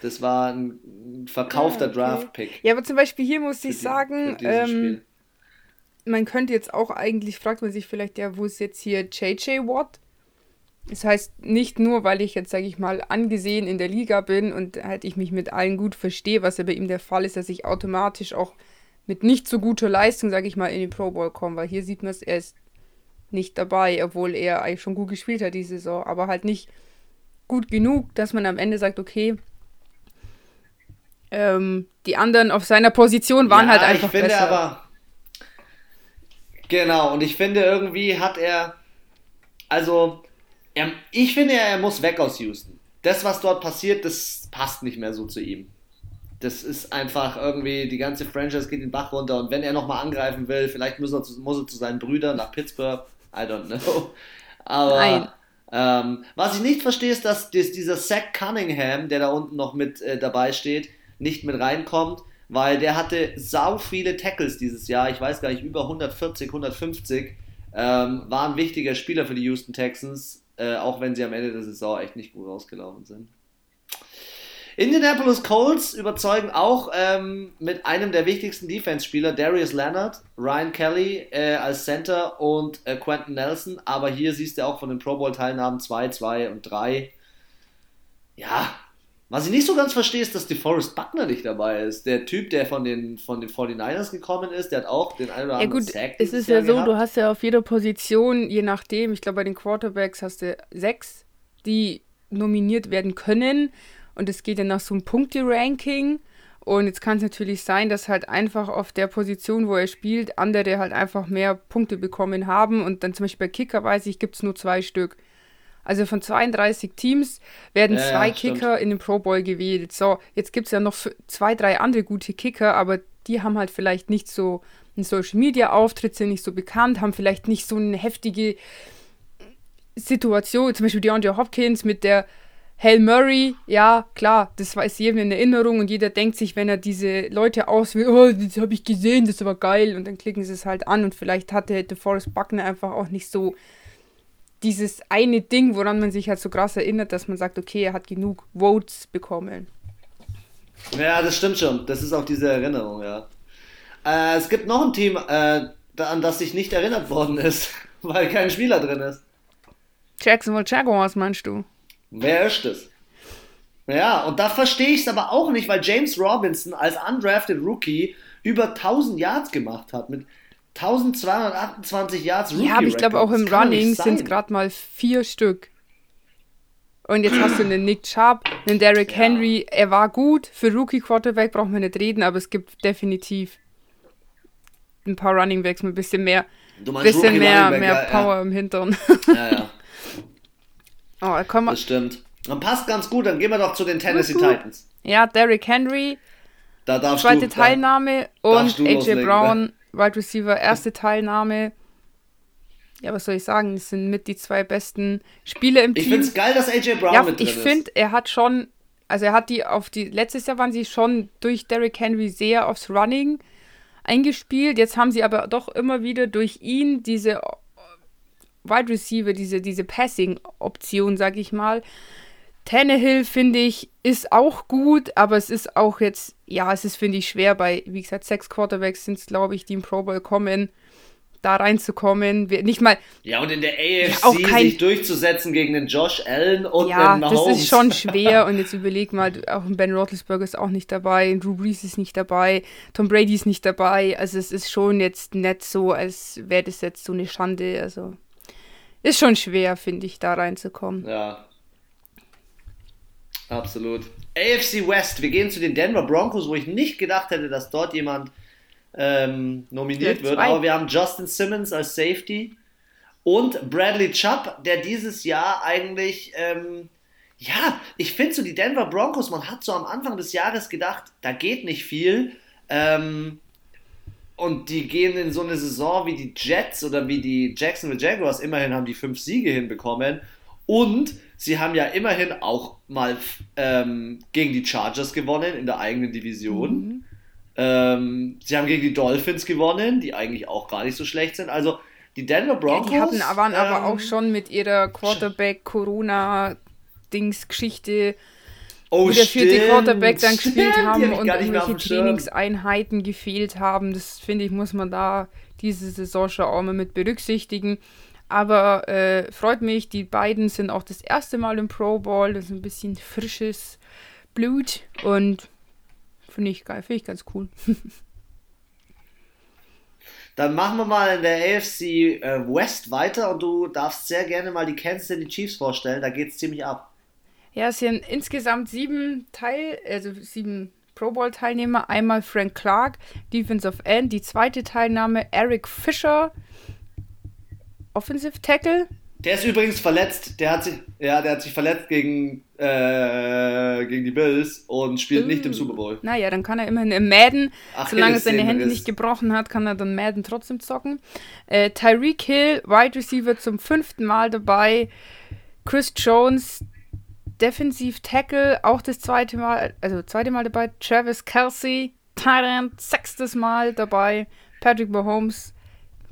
Das war ein verkaufter ah, okay. Draft-Pick. Ja, aber zum Beispiel hier muss ich die, sagen, ähm, man könnte jetzt auch eigentlich, fragt man sich vielleicht, ja, wo ist jetzt hier JJ Watt? Das heißt, nicht nur, weil ich jetzt, sage ich mal, angesehen in der Liga bin und halt ich mich mit allen gut verstehe, was ja bei ihm der Fall ist, dass ich automatisch auch mit nicht so guter Leistung, sage ich mal, in den Pro Bowl komme, weil hier sieht man es, er ist nicht dabei, obwohl er eigentlich schon gut gespielt hat diese Saison, aber halt nicht gut genug, dass man am Ende sagt, okay, ähm, die anderen auf seiner Position waren ja, halt einfach ich finde besser. aber genau und ich finde irgendwie hat er also er, ich finde er muss weg aus Houston. Das was dort passiert, das passt nicht mehr so zu ihm. Das ist einfach irgendwie, die ganze Franchise geht den Bach runter und wenn er nochmal angreifen will, vielleicht muss er, zu, muss er zu seinen Brüdern nach Pittsburgh. I don't know. Aber ähm, was ich nicht verstehe, ist, dass dieser Zach Cunningham, der da unten noch mit äh, dabei steht, nicht mit reinkommt, weil der hatte sau viele Tackles dieses Jahr. Ich weiß gar nicht, über 140, 150. Ähm, war ein wichtiger Spieler für die Houston Texans, äh, auch wenn sie am Ende der Saison echt nicht gut rausgelaufen sind. Indianapolis Colts überzeugen auch ähm, mit einem der wichtigsten Defense-Spieler, Darius Leonard, Ryan Kelly äh, als Center und äh, Quentin Nelson. Aber hier siehst du auch von den Pro Bowl-Teilnahmen 2, 2 und 3. Ja, was ich nicht so ganz verstehe, ist, dass DeForest Buckner nicht dabei ist. Der Typ, der von den, von den 49ers gekommen ist, der hat auch den einen oder anderen ja, gut, Sack Es ist ja so, gehabt. du hast ja auf jeder Position, je nachdem, ich glaube bei den Quarterbacks hast du sechs, die nominiert werden können. Und es geht ja nach so einem Punkte-Ranking. Und jetzt kann es natürlich sein, dass halt einfach auf der Position, wo er spielt, andere halt einfach mehr Punkte bekommen haben. Und dann zum Beispiel bei Kicker weiß ich, gibt es nur zwei Stück. Also von 32 Teams werden ja, zwei ja, Kicker in den Pro Bowl gewählt. So, jetzt gibt es ja noch zwei, drei andere gute Kicker, aber die haben halt vielleicht nicht so einen Social Media Auftritt, sind nicht so bekannt, haben vielleicht nicht so eine heftige Situation. Zum Beispiel DeAndre Hopkins mit der Hail Murray, ja, klar, das weiß jedem in Erinnerung und jeder denkt sich, wenn er diese Leute auswählt, oh, das habe ich gesehen, das war geil und dann klicken sie es halt an und vielleicht hatte hätte Forrest Buckner einfach auch nicht so dieses eine Ding, woran man sich halt so krass erinnert, dass man sagt, okay, er hat genug Votes bekommen. Ja, das stimmt schon. Das ist auch diese Erinnerung, ja. Äh, es gibt noch ein Team, äh, an das sich nicht erinnert worden ist, weil kein Spieler drin ist. Jacksonville Jaguars, meinst du? Wer ist das? Ja, und da verstehe ich es aber auch nicht, weil James Robinson als undrafted Rookie über 1000 Yards gemacht hat mit 1228 Yards Rookie Ja, aber ich glaube auch im Running sind es gerade mal vier Stück. Und jetzt hast du einen Nick Chubb, einen Derrick ja. Henry. Er war gut. Für Rookie Quarterback braucht man nicht reden, aber es gibt definitiv ein paar Running Backs mit ein bisschen mehr, bisschen mehr, mehr Power ja. im Hintern. Ja, ja. oh, komm mal. Das stimmt. Dann passt ganz gut, dann gehen wir doch zu den Tennessee Titans. Ja, Derrick Henry. Da zweite du, Teilnahme da und AJ Brown. Ne? Wide Receiver, erste Teilnahme. Ja, was soll ich sagen? Das sind mit die zwei besten Spieler im ich Team. Ich finde es geil, dass AJ Brown ja, mit drin. Ich finde, er hat schon, also er hat die auf die, letztes Jahr waren sie schon durch Derrick Henry sehr aufs Running eingespielt. Jetzt haben sie aber doch immer wieder durch ihn diese Wide Receiver, diese, diese Passing-Option, sag ich mal. Tannehill, finde ich, ist auch gut, aber es ist auch jetzt, ja, es ist, finde ich, schwer bei, wie gesagt, sechs Quarterbacks sind es, glaube ich, die im Pro Bowl kommen da reinzukommen. Nicht mal. Ja, und in der AFC ja, kein, sich durchzusetzen gegen den Josh Allen und ja, den Mahomes. Das ist schon schwer. Und jetzt überleg mal, auch ein Ben Roethlisberger ist auch nicht dabei, ein Drew Brees ist nicht dabei, Tom Brady ist nicht dabei. Also es ist schon jetzt nicht so, als wäre das jetzt so eine Schande. Also ist schon schwer, finde ich, da reinzukommen. Ja. Absolut. AFC West, wir gehen zu den Denver Broncos, wo ich nicht gedacht hätte, dass dort jemand ähm, nominiert wird. Aber wir haben Justin Simmons als Safety und Bradley Chubb, der dieses Jahr eigentlich, ähm, ja, ich finde so die Denver Broncos, man hat so am Anfang des Jahres gedacht, da geht nicht viel. Ähm, und die gehen in so eine Saison wie die Jets oder wie die Jacksonville Jaguars. Immerhin haben die fünf Siege hinbekommen. Und sie haben ja immerhin auch mal ähm, gegen die Chargers gewonnen in der eigenen Division. Mhm. Ähm, sie haben gegen die Dolphins gewonnen, die eigentlich auch gar nicht so schlecht sind. Also die Denver Broncos. Ja, die hatten, waren ähm, aber auch schon mit ihrer Quarterback-Corona-Dings-Geschichte. Oh, wie der vierte Quarterback dann stimmt, gespielt haben und irgendwelche Trainingseinheiten gefehlt haben. Das finde ich, muss man da diese Saison schon auch mal mit berücksichtigen. Aber äh, freut mich, die beiden sind auch das erste Mal im Pro Bowl. Das ist ein bisschen frisches Blut und Finde ich geil, finde ich ganz cool. Dann machen wir mal in der AFC äh, West weiter und du darfst sehr gerne mal die Kansas City Chiefs vorstellen. Da geht es ziemlich ab. Ja, es sind insgesamt sieben Teil, also sieben Pro Bowl Teilnehmer. Einmal Frank Clark, Defensive End. Die zweite Teilnahme Eric Fischer, Offensive Tackle. Der ist übrigens verletzt. Der hat sich, ja, der hat sich verletzt gegen, äh, gegen die Bills und spielt uh. nicht im uh. Super Bowl. Naja, dann kann er immerhin im Madden, Ach, solange er seine Hände ist. nicht gebrochen hat, kann er dann Madden trotzdem zocken. Äh, Tyreek Hill, Wide Receiver zum fünften Mal dabei. Chris Jones, Defensive Tackle, auch das zweite Mal, also zweite Mal dabei. Travis Kelsey, Tyrant, sechstes Mal dabei. Patrick Mahomes,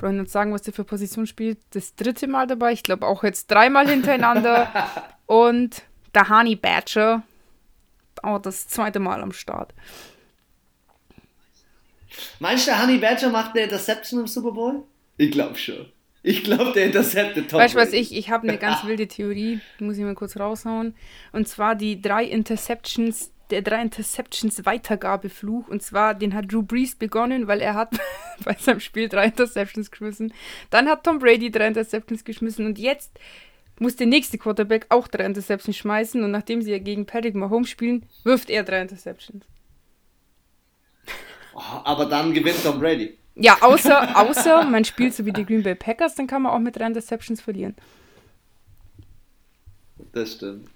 wollen uns sagen, was der für Position spielt. Das dritte Mal dabei. Ich glaube auch jetzt dreimal hintereinander. Und der Honey Badger. Auch das zweite Mal am Start. Meinst du, der Honey Badger macht eine Interception im Super Bowl? Ich glaube schon. Ich glaube, der interceptet Tom Weißt du was, ich, ich habe eine ganz wilde Theorie, die muss ich mal kurz raushauen. Und zwar die drei Interceptions der drei Interceptions Weitergabefluch. Und zwar, den hat Drew Brees begonnen, weil er hat bei seinem Spiel drei Interceptions geschmissen. Dann hat Tom Brady drei Interceptions geschmissen. Und jetzt muss der nächste Quarterback auch drei Interceptions schmeißen. Und nachdem sie ja gegen Patrick Mahomes spielen, wirft er drei Interceptions. Oh, aber dann gewinnt Tom Brady. Ja, außer, außer man spielt so wie die Green Bay Packers, dann kann man auch mit drei Interceptions verlieren. Das stimmt.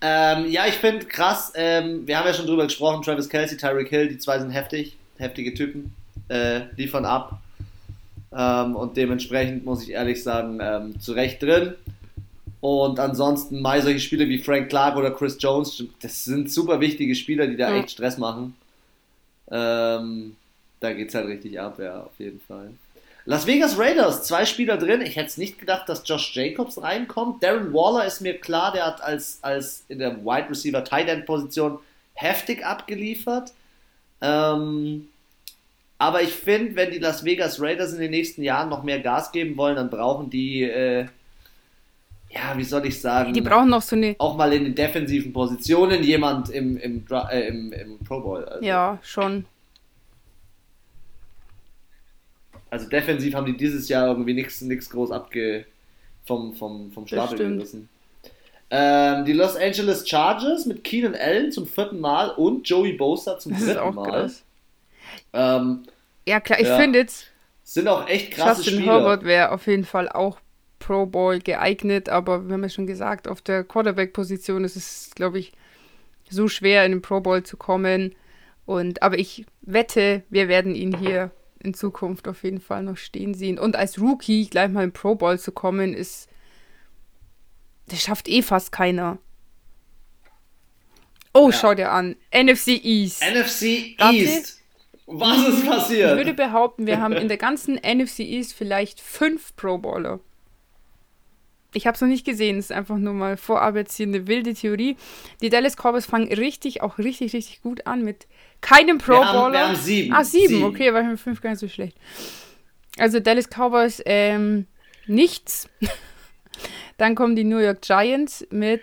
Ähm, ja, ich finde krass, ähm, wir haben ja schon drüber gesprochen, Travis Kelsey, Tyreek Hill, die zwei sind heftig, heftige Typen, äh, liefern ab. Ähm, und dementsprechend muss ich ehrlich sagen, ähm, zu Recht drin. Und ansonsten mal solche Spieler wie Frank Clark oder Chris Jones, das sind super wichtige Spieler, die da echt Stress machen. Ähm, da geht es halt richtig ab, ja, auf jeden Fall. Las Vegas Raiders, zwei Spieler drin. Ich hätte es nicht gedacht, dass Josh Jacobs reinkommt. Darren Waller ist mir klar, der hat als, als in der Wide Receiver Tight End Position heftig abgeliefert. Ähm, aber ich finde, wenn die Las Vegas Raiders in den nächsten Jahren noch mehr Gas geben wollen, dann brauchen die, äh, ja, wie soll ich sagen, die brauchen noch so eine. Auch mal in den defensiven Positionen jemand im, im, äh, im, im Pro Bowl. Also. Ja, schon. Also defensiv haben die dieses Jahr irgendwie nichts groß abge vom, vom, vom Stapel gerissen. Ähm, die Los Angeles Chargers mit Keenan Allen zum vierten Mal und Joey Bosa zum das dritten ist auch Mal. Ähm, ja, klar, ich ja. finde jetzt. Sind auch echt krasse Justin Spieler. Herbert wäre auf jeden Fall auch Pro Bowl geeignet, aber wir haben ja schon gesagt, auf der Quarterback-Position ist es, glaube ich, so schwer in den Pro Bowl zu kommen. Und, aber ich wette, wir werden ihn hier in Zukunft auf jeden Fall noch stehen sehen. Und als Rookie gleich mal im Pro Bowl zu kommen, ist. Das schafft eh fast keiner. Oh, ja. schau dir an. NFC East. NFC East. Was ist passiert? Ich würde behaupten, wir haben in der ganzen NFC East vielleicht fünf Pro Bowler. Ich habe es noch nicht gesehen, es ist einfach nur mal vorab jetzt hier eine wilde Theorie. Die Dallas Cowboys fangen richtig, auch richtig, richtig gut an mit keinem Pro Bowler. Wir haben, wir haben sieben. Ah, sieben, sieben. okay, war ich mit fünf gar nicht so schlecht. Also Dallas Cowboys, ähm, nichts. Dann kommen die New York Giants mit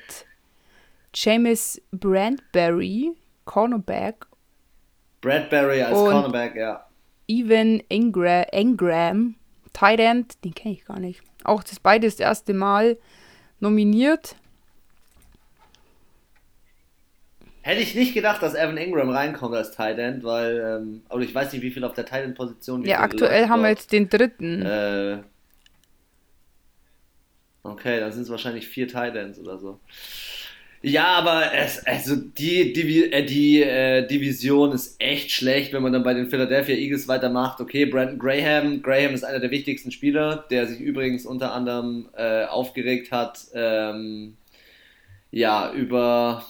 James Brandberry, Cornerback. Bradbury als Cornerback, ja. Evan Engra Engram, Tight End, den kenne ich gar nicht. Auch das beide das erste Mal nominiert. Hätte ich nicht gedacht, dass Evan Ingram reinkommt als Tight End, weil, ähm, aber ich weiß nicht, wie viel auf der Tight End Position. Ja, aktuell haben wir jetzt den dritten. Äh, okay, dann sind es wahrscheinlich vier Tight Ends oder so. Ja, aber es, also die, die, äh, die äh, Division ist echt schlecht, wenn man dann bei den Philadelphia Eagles weitermacht. Okay, Brandon Graham. Graham ist einer der wichtigsten Spieler, der sich übrigens unter anderem äh, aufgeregt hat, ähm, ja, über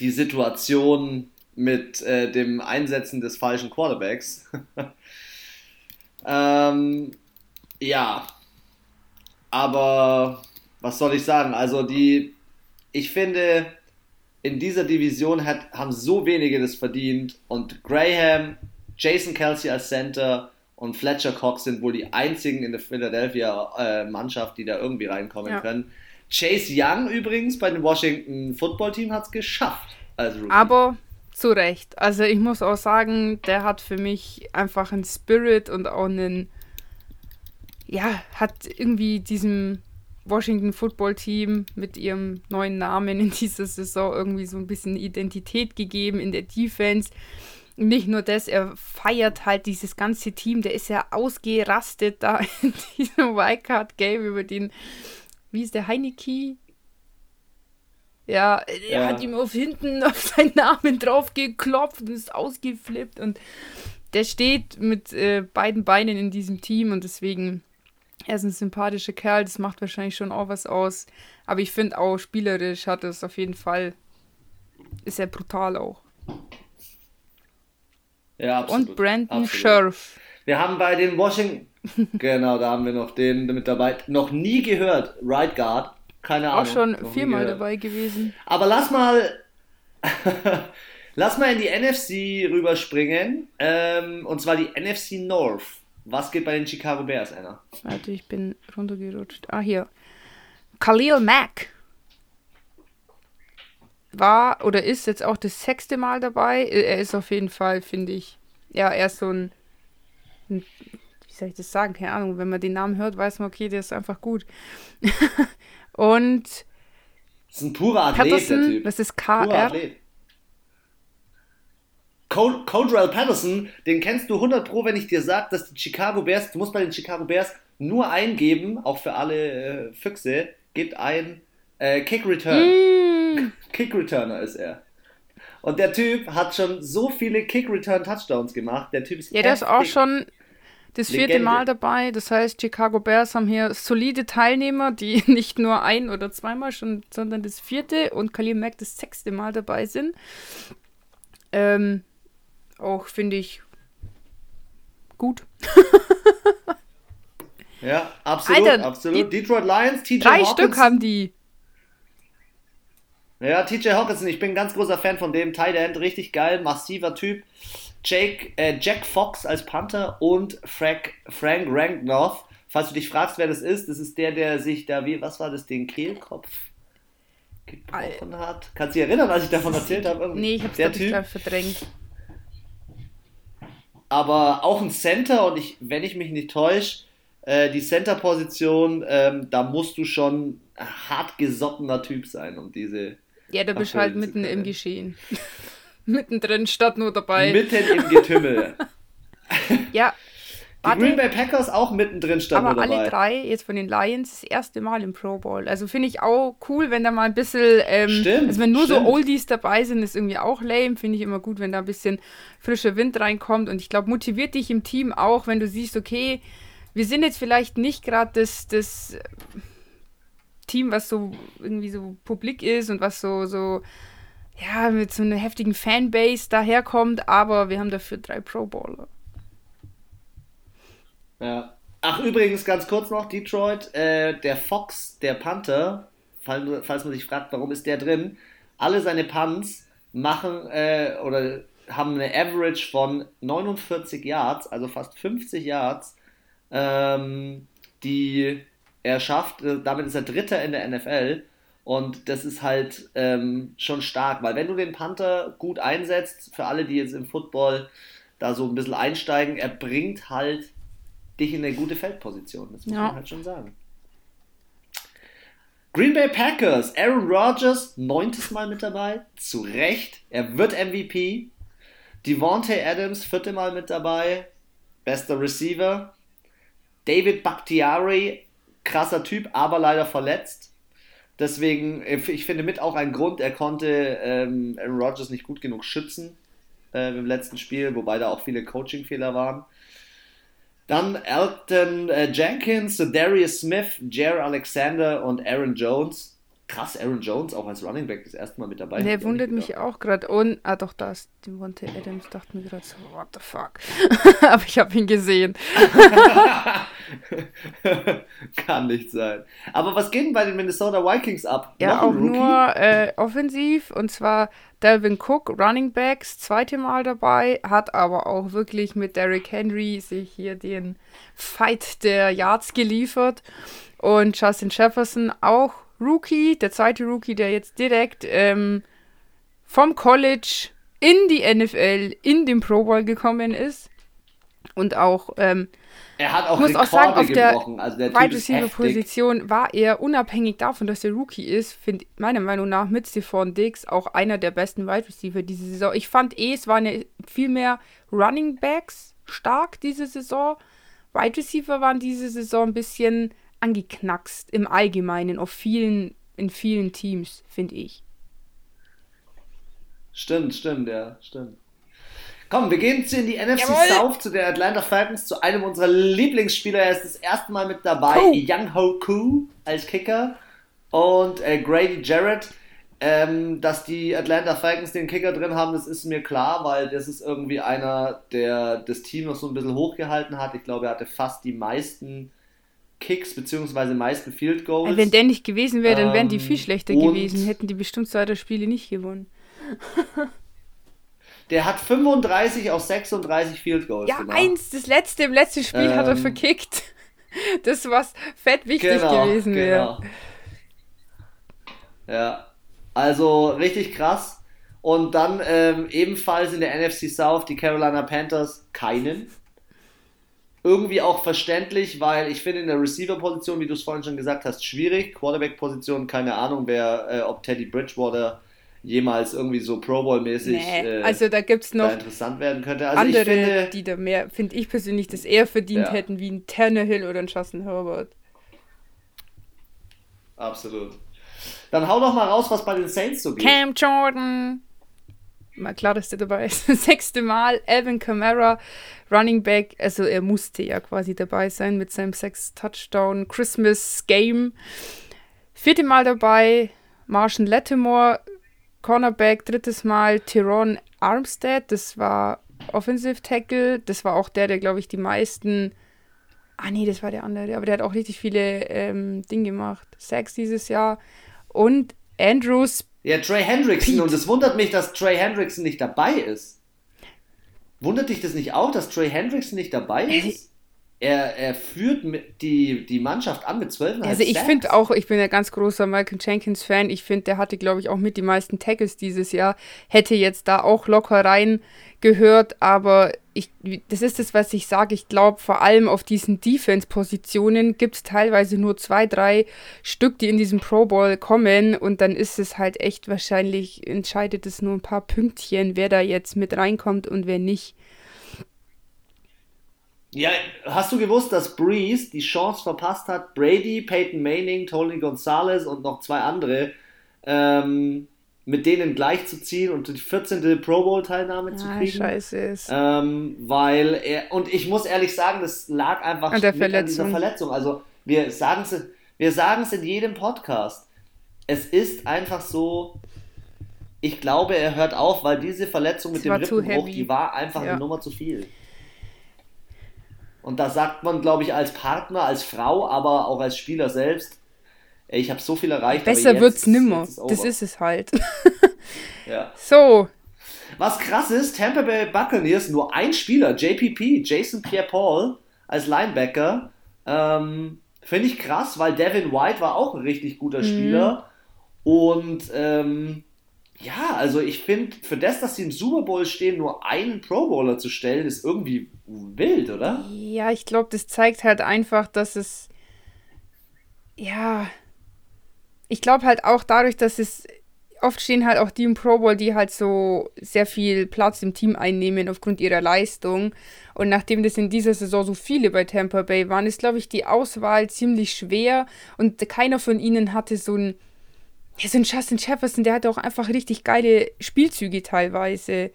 die Situation mit äh, dem Einsetzen des falschen Quarterbacks. ähm, ja, aber was soll ich sagen? Also die ich finde, in dieser Division hat, haben so wenige das verdient und Graham, Jason Kelsey als Center und Fletcher Cox sind wohl die einzigen in der Philadelphia äh, Mannschaft, die da irgendwie reinkommen ja. können. Chase Young übrigens bei dem Washington Football Team hat es geschafft. Aber zu Recht. Also ich muss auch sagen, der hat für mich einfach einen Spirit und auch einen, ja, hat irgendwie diesem Washington Football Team mit ihrem neuen Namen in dieser Saison irgendwie so ein bisschen Identität gegeben in der Defense. Nicht nur das, er feiert halt dieses ganze Team, der ist ja ausgerastet da in diesem Wildcard Game über den, wie ist der Heineke? Ja, er ja. hat ihm auf hinten auf seinen Namen drauf geklopft und ist ausgeflippt und der steht mit äh, beiden Beinen in diesem Team und deswegen er ist ein sympathischer Kerl, das macht wahrscheinlich schon auch was aus. Aber ich finde auch spielerisch hat es auf jeden Fall, ist er brutal auch. Ja, absolut. Und Brandon Scherf. Wir haben bei den Washington, genau, da haben wir noch den mit dabei, noch nie gehört, Right Guard, keine Ahnung. Auch schon viermal dabei gewesen. Aber lass mal, lass mal in die NFC rüberspringen, ähm, und zwar die NFC North. Was geht bei den Chicago Bears, Anna? Warte, ich bin runtergerutscht. Ah, hier. Khalil Mack war oder ist jetzt auch das sechste Mal dabei. Äh, er ist auf jeden Fall, finde ich, ja, er ist so ein, ein, soll ich das sagen? Keine Ahnung. Wenn man den Namen hört, weiß man, okay, der ist einfach gut. Und. Das ist ein purer Athlet, Patterson, der Typ. Das ist KR. Codrell Patterson, den kennst du 100 Pro, wenn ich dir sage, dass die Chicago Bears, du musst bei den Chicago Bears nur eingeben, auch für alle äh, Füchse, gibt ein äh, Kick Return. Mm. Kick Returner ist er. Und der Typ hat schon so viele Kick Return Touchdowns gemacht. Der Typ ist Ja, der ist auch schon das vierte Legende. Mal dabei. Das heißt, Chicago Bears haben hier solide Teilnehmer, die nicht nur ein oder zweimal schon, sondern das vierte und Khalil Mack das sechste Mal dabei sind. Ähm, auch, finde ich, gut. ja, absolut, Alter, absolut. Die, Detroit Lions, TJ Drei Hawkins. Stück haben die. Ja, TJ Hawkinson, ich bin ein ganz großer Fan von dem. Tight End, richtig geil, massiver Typ. Jake, äh, Jack Fox als Panther und Frank, Frank Ranknoff. Falls du dich fragst, wer das ist, das ist der, der sich da, wie, was war das, den Kehlkopf gebrochen hat. Kannst du dich erinnern, als ich davon erzählt habe? Nee, ich hab's der Typ, verdrängt aber auch ein Center und ich, wenn ich mich nicht täusche, äh, die Center-Position, ähm, da musst du schon hart gesottener Typ sein, um diese. Ja, du bist halt mitten im Geschehen. Mittendrin statt nur dabei. Mitten im Getümmel. ja, die Warte, Green Bay Packers auch mittendrin standen aber dabei. alle drei jetzt von den Lions das erste Mal im Pro Bowl. Also finde ich auch cool, wenn da mal ein bisschen, ähm, stimmt, also wenn nur stimmt. so Oldies dabei sind, ist irgendwie auch lame. Finde ich immer gut, wenn da ein bisschen frischer Wind reinkommt. Und ich glaube, motiviert dich im Team auch, wenn du siehst, okay, wir sind jetzt vielleicht nicht gerade das, das Team, was so irgendwie so publik ist und was so, so ja, mit so einer heftigen Fanbase daherkommt, aber wir haben dafür drei Pro Bowler. Ja, ach, übrigens ganz kurz noch, Detroit, äh, der Fox, der Panther, falls, falls man sich fragt, warum ist der drin, alle seine Punts machen äh, oder haben eine Average von 49 Yards, also fast 50 Yards, ähm, die er schafft. Äh, damit ist er Dritter in der NFL. Und das ist halt ähm, schon stark, weil wenn du den Panther gut einsetzt, für alle, die jetzt im Football da so ein bisschen einsteigen, er bringt halt dich in eine gute Feldposition. Das muss ja. man halt schon sagen. Green Bay Packers, Aaron Rodgers, neuntes Mal mit dabei, zu Recht. Er wird MVP. Devontae Adams, vierte Mal mit dabei, bester Receiver. David Bakhtiari, krasser Typ, aber leider verletzt. Deswegen, ich finde mit auch ein Grund, er konnte ähm, Aaron Rodgers nicht gut genug schützen äh, im letzten Spiel, wobei da auch viele Coaching-Fehler waren. Dann Elton äh, Jenkins, Darius Smith, Jair Alexander und Aaron Jones krass, Aaron Jones auch als Running Back das erste Mal mit dabei. Der wundert mich auch gerade. Und, ah doch, da ist Devontae Adams, dachte mir gerade so, what the fuck. Aber ich habe ihn gesehen. Kann nicht sein. Aber was geht denn bei den Minnesota Vikings ab? Ja, Noch auch nur äh, offensiv. Und zwar Delvin Cook, Running Backs, zweite Mal dabei. Hat aber auch wirklich mit Derrick Henry sich hier den Fight der Yards geliefert. Und Justin Jefferson auch Rookie, der zweite Rookie, der jetzt direkt ähm, vom College in die NFL, in den Pro Bowl gekommen ist. Und auch, ähm, er hat auch muss Rekorde auch sagen, auf der, also der Wide Receiver Position war er unabhängig davon, dass er Rookie ist, finde meiner Meinung nach mit Stephon Diggs auch einer der besten Wide Receiver diese Saison. Ich fand eh, es waren ja viel mehr Running Backs stark diese Saison. Wide Receiver waren diese Saison ein bisschen angeknackst im Allgemeinen auf vielen, in vielen Teams, finde ich. Stimmt, stimmt, ja, stimmt. Komm, wir gehen jetzt in die NFC Jawohl. South zu den Atlanta Falcons, zu einem unserer Lieblingsspieler. Er ist das erste Mal mit dabei. Oh. Young Ho Koo als Kicker und äh, Grady Jarrett. Ähm, dass die Atlanta Falcons den Kicker drin haben, das ist mir klar, weil das ist irgendwie einer, der das Team noch so ein bisschen hochgehalten hat. Ich glaube, er hatte fast die meisten Kicks bzw. meisten Field Goals. Wenn der nicht gewesen wäre, dann wären die viel ähm, schlechter gewesen. Hätten die bestimmt zwei der Spiele nicht gewonnen. der hat 35 aus 36 Field Goals. Ja, gemacht. eins, das letzte im letzten Spiel ähm, hat er ähm. verkickt. Das was fett wichtig genau, gewesen wäre. Genau. Ja, also richtig krass. Und dann ähm, ebenfalls in der NFC South die Carolina Panthers keinen irgendwie auch verständlich, weil ich finde in der Receiver-Position, wie du es vorhin schon gesagt hast, schwierig. Quarterback-Position, keine Ahnung, wer, äh, ob Teddy Bridgewater jemals irgendwie so Pro Bowl-mäßig nee, äh, also da gibt's noch interessant werden könnte. Also andere, finde, die da mehr, finde ich persönlich, das eher verdient ja. hätten wie ein Tannehill oder ein Justin Herbert. Absolut. Dann hau doch mal raus, was bei den Saints so geht. Cam Jordan. Klar, dass der dabei ist. Sechste Mal, Alvin Kamara Running Back, also er musste ja quasi dabei sein mit seinem sechs Touchdown Christmas Game. Vierte Mal dabei, Martian Lattimore, Cornerback, drittes Mal Tyrone Armstead, das war Offensive Tackle, das war auch der, der glaube ich die meisten Ah nee, das war der andere, aber der hat auch richtig viele ähm, Dinge gemacht. Sacks dieses Jahr. Und Andrews. Ja, Trey Hendrickson. Pete. Und es wundert mich, dass Trey Hendrickson nicht dabei ist. Wundert dich das nicht auch, dass Trey Hendrickson nicht dabei ist? Er, er führt die, die Mannschaft an mit 12 Also ich finde auch, ich bin ein ganz großer Michael Jenkins Fan. Ich finde, der hatte, glaube ich, auch mit die meisten Tackles dieses Jahr. Hätte jetzt da auch locker rein gehört, aber ich, das ist das, was ich sage. Ich glaube, vor allem auf diesen Defense-Positionen gibt es teilweise nur zwei, drei Stück, die in diesem Pro Bowl kommen und dann ist es halt echt wahrscheinlich, entscheidet es nur ein paar Pünktchen, wer da jetzt mit reinkommt und wer nicht. Ja, hast du gewusst, dass Breeze die Chance verpasst hat, Brady, Peyton Manning, Tony Gonzalez und noch zwei andere ähm, mit denen gleichzuziehen und die 14. Pro Bowl Teilnahme zu kriegen. Scheiße ist. Ähm, weil er und ich muss ehrlich sagen, das lag einfach an, der an dieser Verletzung. Also wir sagen es, wir sagen es in jedem Podcast. Es ist einfach so. Ich glaube, er hört auf, weil diese Verletzung mit das dem Rippenbruch, die war einfach ja. eine Nummer zu viel. Und da sagt man, glaube ich, als Partner, als Frau, aber auch als Spieler selbst, ey, ich habe so viel erreicht. Besser jetzt, wird's nimmer. Das ist es halt. ja. So. Was krass ist, Tampa Bay Buccaneers nur ein Spieler, JPP, Jason Pierre-Paul, als Linebacker. Ähm, Finde ich krass, weil Devin White war auch ein richtig guter mhm. Spieler. Und ähm, ja, also ich finde, für das, dass sie im Super Bowl stehen, nur einen Pro Bowler zu stellen, ist irgendwie wild, oder? Ja, ich glaube, das zeigt halt einfach, dass es. Ja. Ich glaube halt auch dadurch, dass es. Oft stehen halt auch die im Pro Bowl, die halt so sehr viel Platz im Team einnehmen aufgrund ihrer Leistung. Und nachdem das in dieser Saison so viele bei Tampa Bay waren, ist, glaube ich, die Auswahl ziemlich schwer. Und keiner von ihnen hatte so ein ja, so ein Justin Jefferson, der hat auch einfach richtig geile Spielzüge teilweise.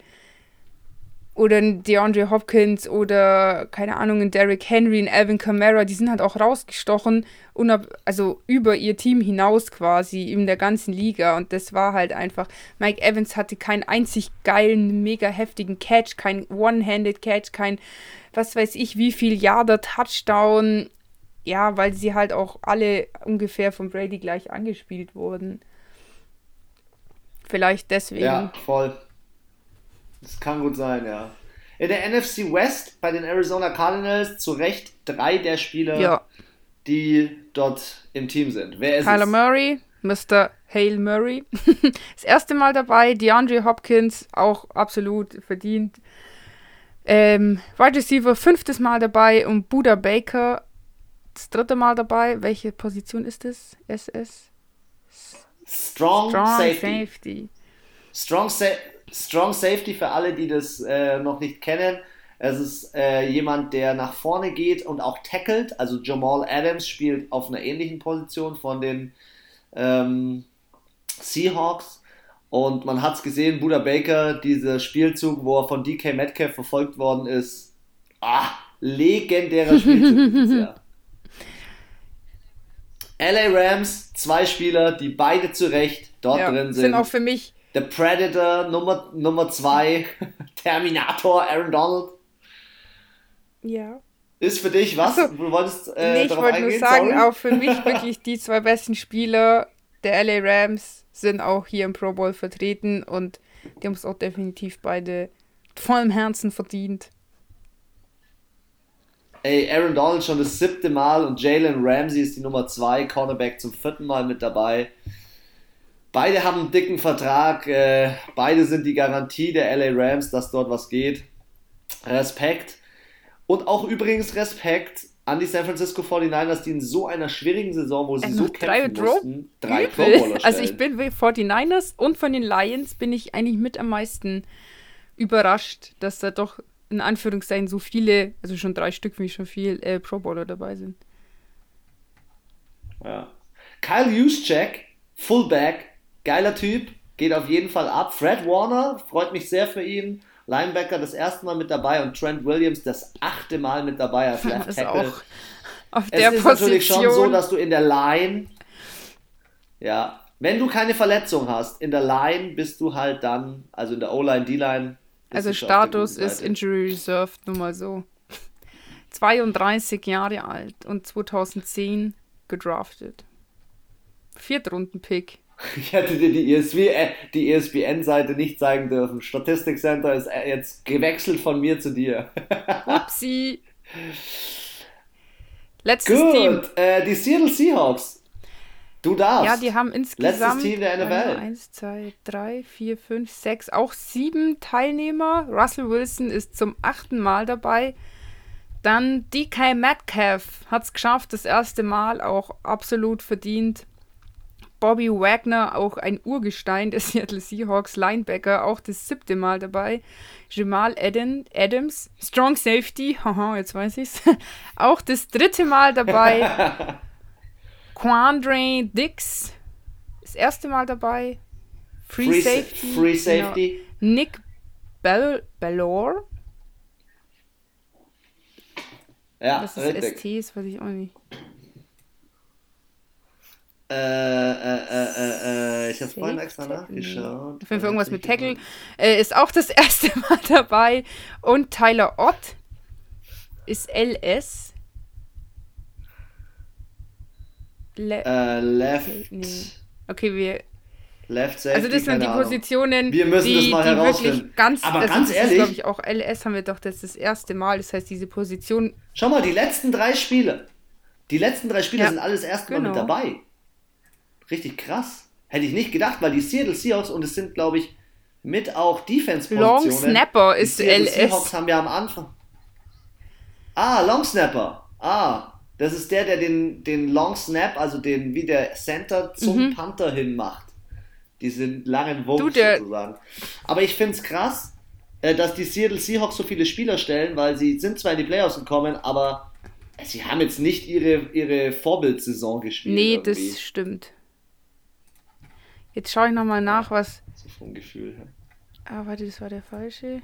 Oder ein DeAndre Hopkins oder, keine Ahnung, ein Derrick Henry, ein Alvin Kamara, die sind halt auch rausgestochen, unab also über ihr Team hinaus quasi in der ganzen Liga. Und das war halt einfach, Mike Evans hatte keinen einzig geilen, mega heftigen Catch, kein One-Handed Catch, kein, was weiß ich, wie viel Yarder Touchdown. Ja, weil sie halt auch alle ungefähr von Brady gleich angespielt wurden. Vielleicht deswegen. Ja, voll. Das kann gut sein, ja. In der NFC West bei den Arizona Cardinals zu Recht drei der Spieler, ja. die dort im Team sind. Wer ist Kyler es? Murray, Mr. Hale Murray. das erste Mal dabei. DeAndre Hopkins, auch absolut verdient. Ähm, Wide Receiver, fünftes Mal dabei. Und Buda Baker, das dritte Mal dabei. Welche Position ist das? SS? Strong, Strong Safety. Safety. Strong, Sa Strong Safety für alle, die das äh, noch nicht kennen. Es ist äh, jemand, der nach vorne geht und auch tackelt. Also Jamal Adams spielt auf einer ähnlichen Position von den ähm, Seahawks. Und man hat es gesehen, Buda Baker, dieser Spielzug, wo er von DK Metcalf verfolgt worden ist. Ah, legendärer Spielzug. LA Rams, zwei Spieler, die beide zu Recht dort ja, drin sind. Sind auch für mich. The Predator Nummer, Nummer zwei, Terminator, Aaron Donald. Ja. Ist für dich was? Also, du wolltest äh, nee, ich wollte nur sagen, Sorry. auch für mich wirklich die zwei besten Spieler der LA Rams sind auch hier im Pro Bowl vertreten und die haben es auch definitiv beide vollem Herzen verdient. Ey, Aaron Donald schon das siebte Mal und Jalen Ramsey ist die Nummer zwei, Cornerback zum vierten Mal mit dabei. Beide haben einen dicken Vertrag, äh, beide sind die Garantie der LA Rams, dass dort was geht. Respekt. Und auch übrigens Respekt an die San Francisco 49ers, die in so einer schwierigen Saison, wo sie also so kämpfen drei mussten, drei Pro Also ich bin 49ers und von den Lions bin ich eigentlich mit am meisten überrascht, dass da doch in Anführungszeichen so viele, also schon drei Stück, wie schon viel, äh, Pro Bowler dabei sind. Ja. Kyle Juszczyk, Fullback, geiler Typ, geht auf jeden Fall ab. Fred Warner, freut mich sehr für ihn. Linebacker das erste Mal mit dabei und Trent Williams das achte Mal mit dabei als Left Tackle. auf der es ist Position. natürlich schon so, dass du in der Line, ja, wenn du keine Verletzung hast, in der Line bist du halt dann, also in der O-Line, D-Line, also Status ist Injury Reserved, nur mal so. 32 Jahre alt und 2010 gedraftet. Viertrunden-Pick. Ich hätte dir die, ESV, äh, die ESPN-Seite nicht zeigen dürfen. Statistik Center ist äh, jetzt gewechselt von mir zu dir. Upsi. Letztes Gut. Team. Äh, die Seattle Seahawks Du darfst. Ja, die haben insgesamt. Letztes Team der NFL. 1, 2, 3, 4, 5, 6, auch sieben Teilnehmer. Russell Wilson ist zum achten Mal dabei. Dann DK Metcalf hat es geschafft, das erste Mal auch absolut verdient. Bobby Wagner, auch ein Urgestein der Seattle Seahawks, Linebacker, auch das siebte Mal dabei. Jamal Adam, Adams, Strong Safety, haha, jetzt weiß ich's, auch das dritte Mal dabei. Quandre Dix, das erste Mal dabei. Free, Free Safety. Free genau. Safety. Genau. Nick Bell Bellor. Ja, das ist richtig. ST, ist weiß ich auch nicht. Äh, äh, äh, äh, äh ich habe vorhin extra nachgeschaut. Auf jeden Fall irgendwas mit Tackle. Äh, ist auch das erste Mal dabei. Und Tyler Ott. ist LS. Le äh, left. Nee. Okay, wir. Left Safety, Also das sind die Positionen, wir müssen die, das mal wirklich ganz, Aber also ganz ehrlich, glaube ich auch LS haben wir doch das, das erste Mal. Das heißt, diese Position. Schau mal, die letzten drei Spiele, die letzten drei Spiele ja, sind alles erste Mal genau. mit dabei. Richtig krass. Hätte ich nicht gedacht, weil die Seattle Seahawks und es sind, glaube ich, mit auch Defense-Positionen. Long Snapper ist die LS. Die Seahawks haben ja am Anfang. Ah, Long Snapper. Ah, das ist der, der den, den Long Snap, also den wie der Center zum mhm. Panther hin macht. Diesen langen Wurf sozusagen. Aber ich finde es krass, äh, dass die Seattle Seahawks so viele Spieler stellen, weil sie sind zwar in die Playoffs gekommen, aber sie haben jetzt nicht ihre, ihre Vorbildsaison gespielt. Nee, irgendwie. das stimmt. Jetzt schaue ich nochmal nach, was. So vom Gefühl her. Ah, warte, das war der falsche.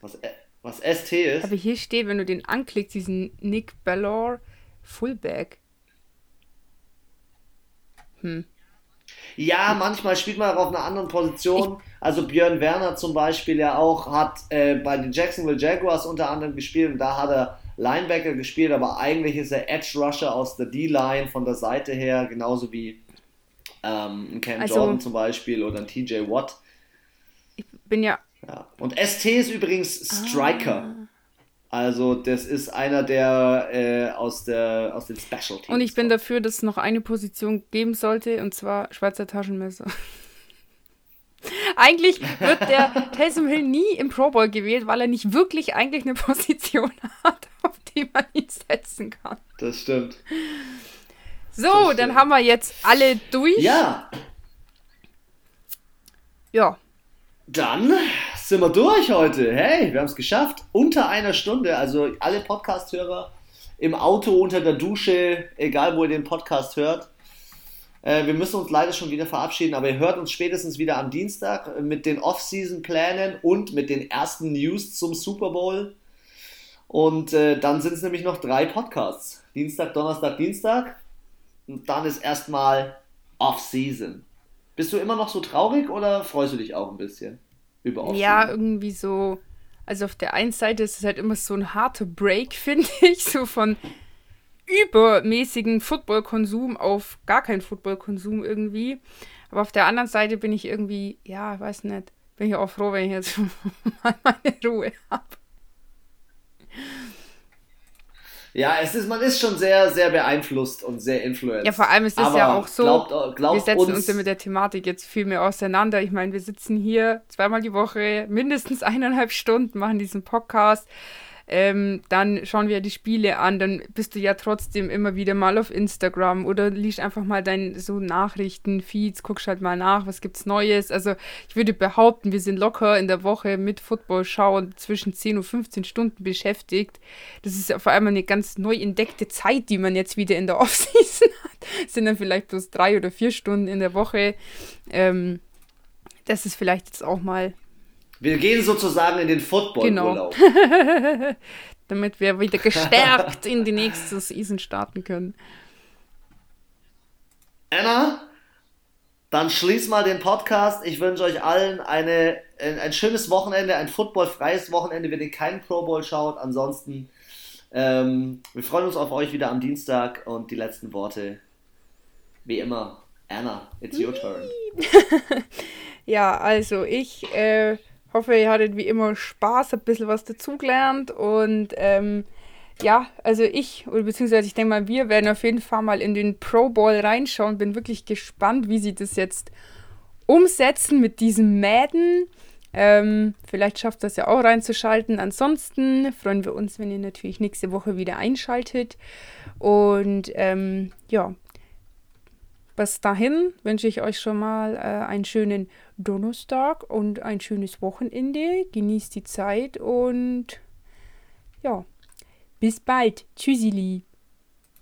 Was, äh, was ST ist? Aber hier steht, wenn du den anklickst, diesen Nick Ballor Fullback. Hm. Ja, manchmal spielt man auch auf einer anderen Position. Also Björn Werner zum Beispiel ja auch hat äh, bei den Jacksonville Jaguars unter anderem gespielt und da hat er Linebacker gespielt, aber eigentlich ist er Edge Rusher aus der D-Line von der Seite her, genauso wie ähm, ein Cam also, Jordan zum Beispiel oder ein TJ Watt. Ich bin ja. ja. Und ST ist übrigens Striker. Ah. Also das ist einer der äh, aus, der, aus den Special Teams. Und ich bin dafür, dass es noch eine Position geben sollte, und zwar Schweizer Taschenmesser. eigentlich wird der Taysom Hill nie im Pro Bowl gewählt, weil er nicht wirklich eigentlich eine Position hat, auf die man ihn setzen kann. Das stimmt. So, das stimmt. dann haben wir jetzt alle durch. Ja. Ja. Dann sind wir durch heute. Hey, wir haben es geschafft. Unter einer Stunde. Also alle Podcast-Hörer im Auto, unter der Dusche, egal wo ihr den Podcast hört. Äh, wir müssen uns leider schon wieder verabschieden, aber ihr hört uns spätestens wieder am Dienstag mit den Off-Season-Plänen und mit den ersten News zum Super Bowl. Und äh, dann sind es nämlich noch drei Podcasts. Dienstag, Donnerstag, Dienstag. Und dann ist erstmal Off-Season. Bist du immer noch so traurig oder freust du dich auch ein bisschen? Über Ja, irgendwie so. Also auf der einen Seite ist es halt immer so ein harter Break, finde ich, so von übermäßigen Football-Konsum auf gar keinen Football-Konsum irgendwie. Aber auf der anderen Seite bin ich irgendwie, ja, weiß nicht, bin ich auch froh, wenn ich jetzt mal meine Ruhe habe. Ja, es ist, man ist schon sehr, sehr beeinflusst und sehr influenced. Ja, vor allem ist es ja auch so, glaubt, glaubt wir setzen uns, uns ja mit der Thematik jetzt viel mehr auseinander. Ich meine, wir sitzen hier zweimal die Woche, mindestens eineinhalb Stunden, machen diesen Podcast ähm, dann schauen wir die Spiele an, dann bist du ja trotzdem immer wieder mal auf Instagram oder liest einfach mal deine so Nachrichten, Feeds, guckst halt mal nach, was gibt's Neues. Also ich würde behaupten, wir sind locker in der Woche mit Football schauen zwischen 10 und 15 Stunden beschäftigt. Das ist ja vor allem eine ganz neu entdeckte Zeit, die man jetzt wieder in der Offseason hat. Das sind dann vielleicht bloß drei oder vier Stunden in der Woche. Ähm, das ist vielleicht jetzt auch mal wir gehen sozusagen in den Football-Urlaub. Genau. Damit wir wieder gestärkt in die nächste Season starten können. Anna, dann schließ mal den Podcast. Ich wünsche euch allen eine, ein, ein schönes Wochenende, ein footballfreies Wochenende, wenn ihr keinen Pro Bowl schaut. Ansonsten, ähm, wir freuen uns auf euch wieder am Dienstag und die letzten Worte, wie immer. Anna, it's your turn. ja, also ich äh, hoffe, ihr hattet wie immer Spaß, habt ein bisschen was dazugelernt und ähm, ja, also ich, oder beziehungsweise ich denke mal, wir werden auf jeden Fall mal in den Pro Bowl reinschauen. Bin wirklich gespannt, wie sie das jetzt umsetzen mit diesem Madden. Ähm, vielleicht schafft das ja auch reinzuschalten. Ansonsten freuen wir uns, wenn ihr natürlich nächste Woche wieder einschaltet. Und ähm, ja, bis dahin wünsche ich euch schon mal äh, einen schönen Donnerstag und ein schönes Wochenende. Genießt die Zeit und ja, bis bald. Tschüssili.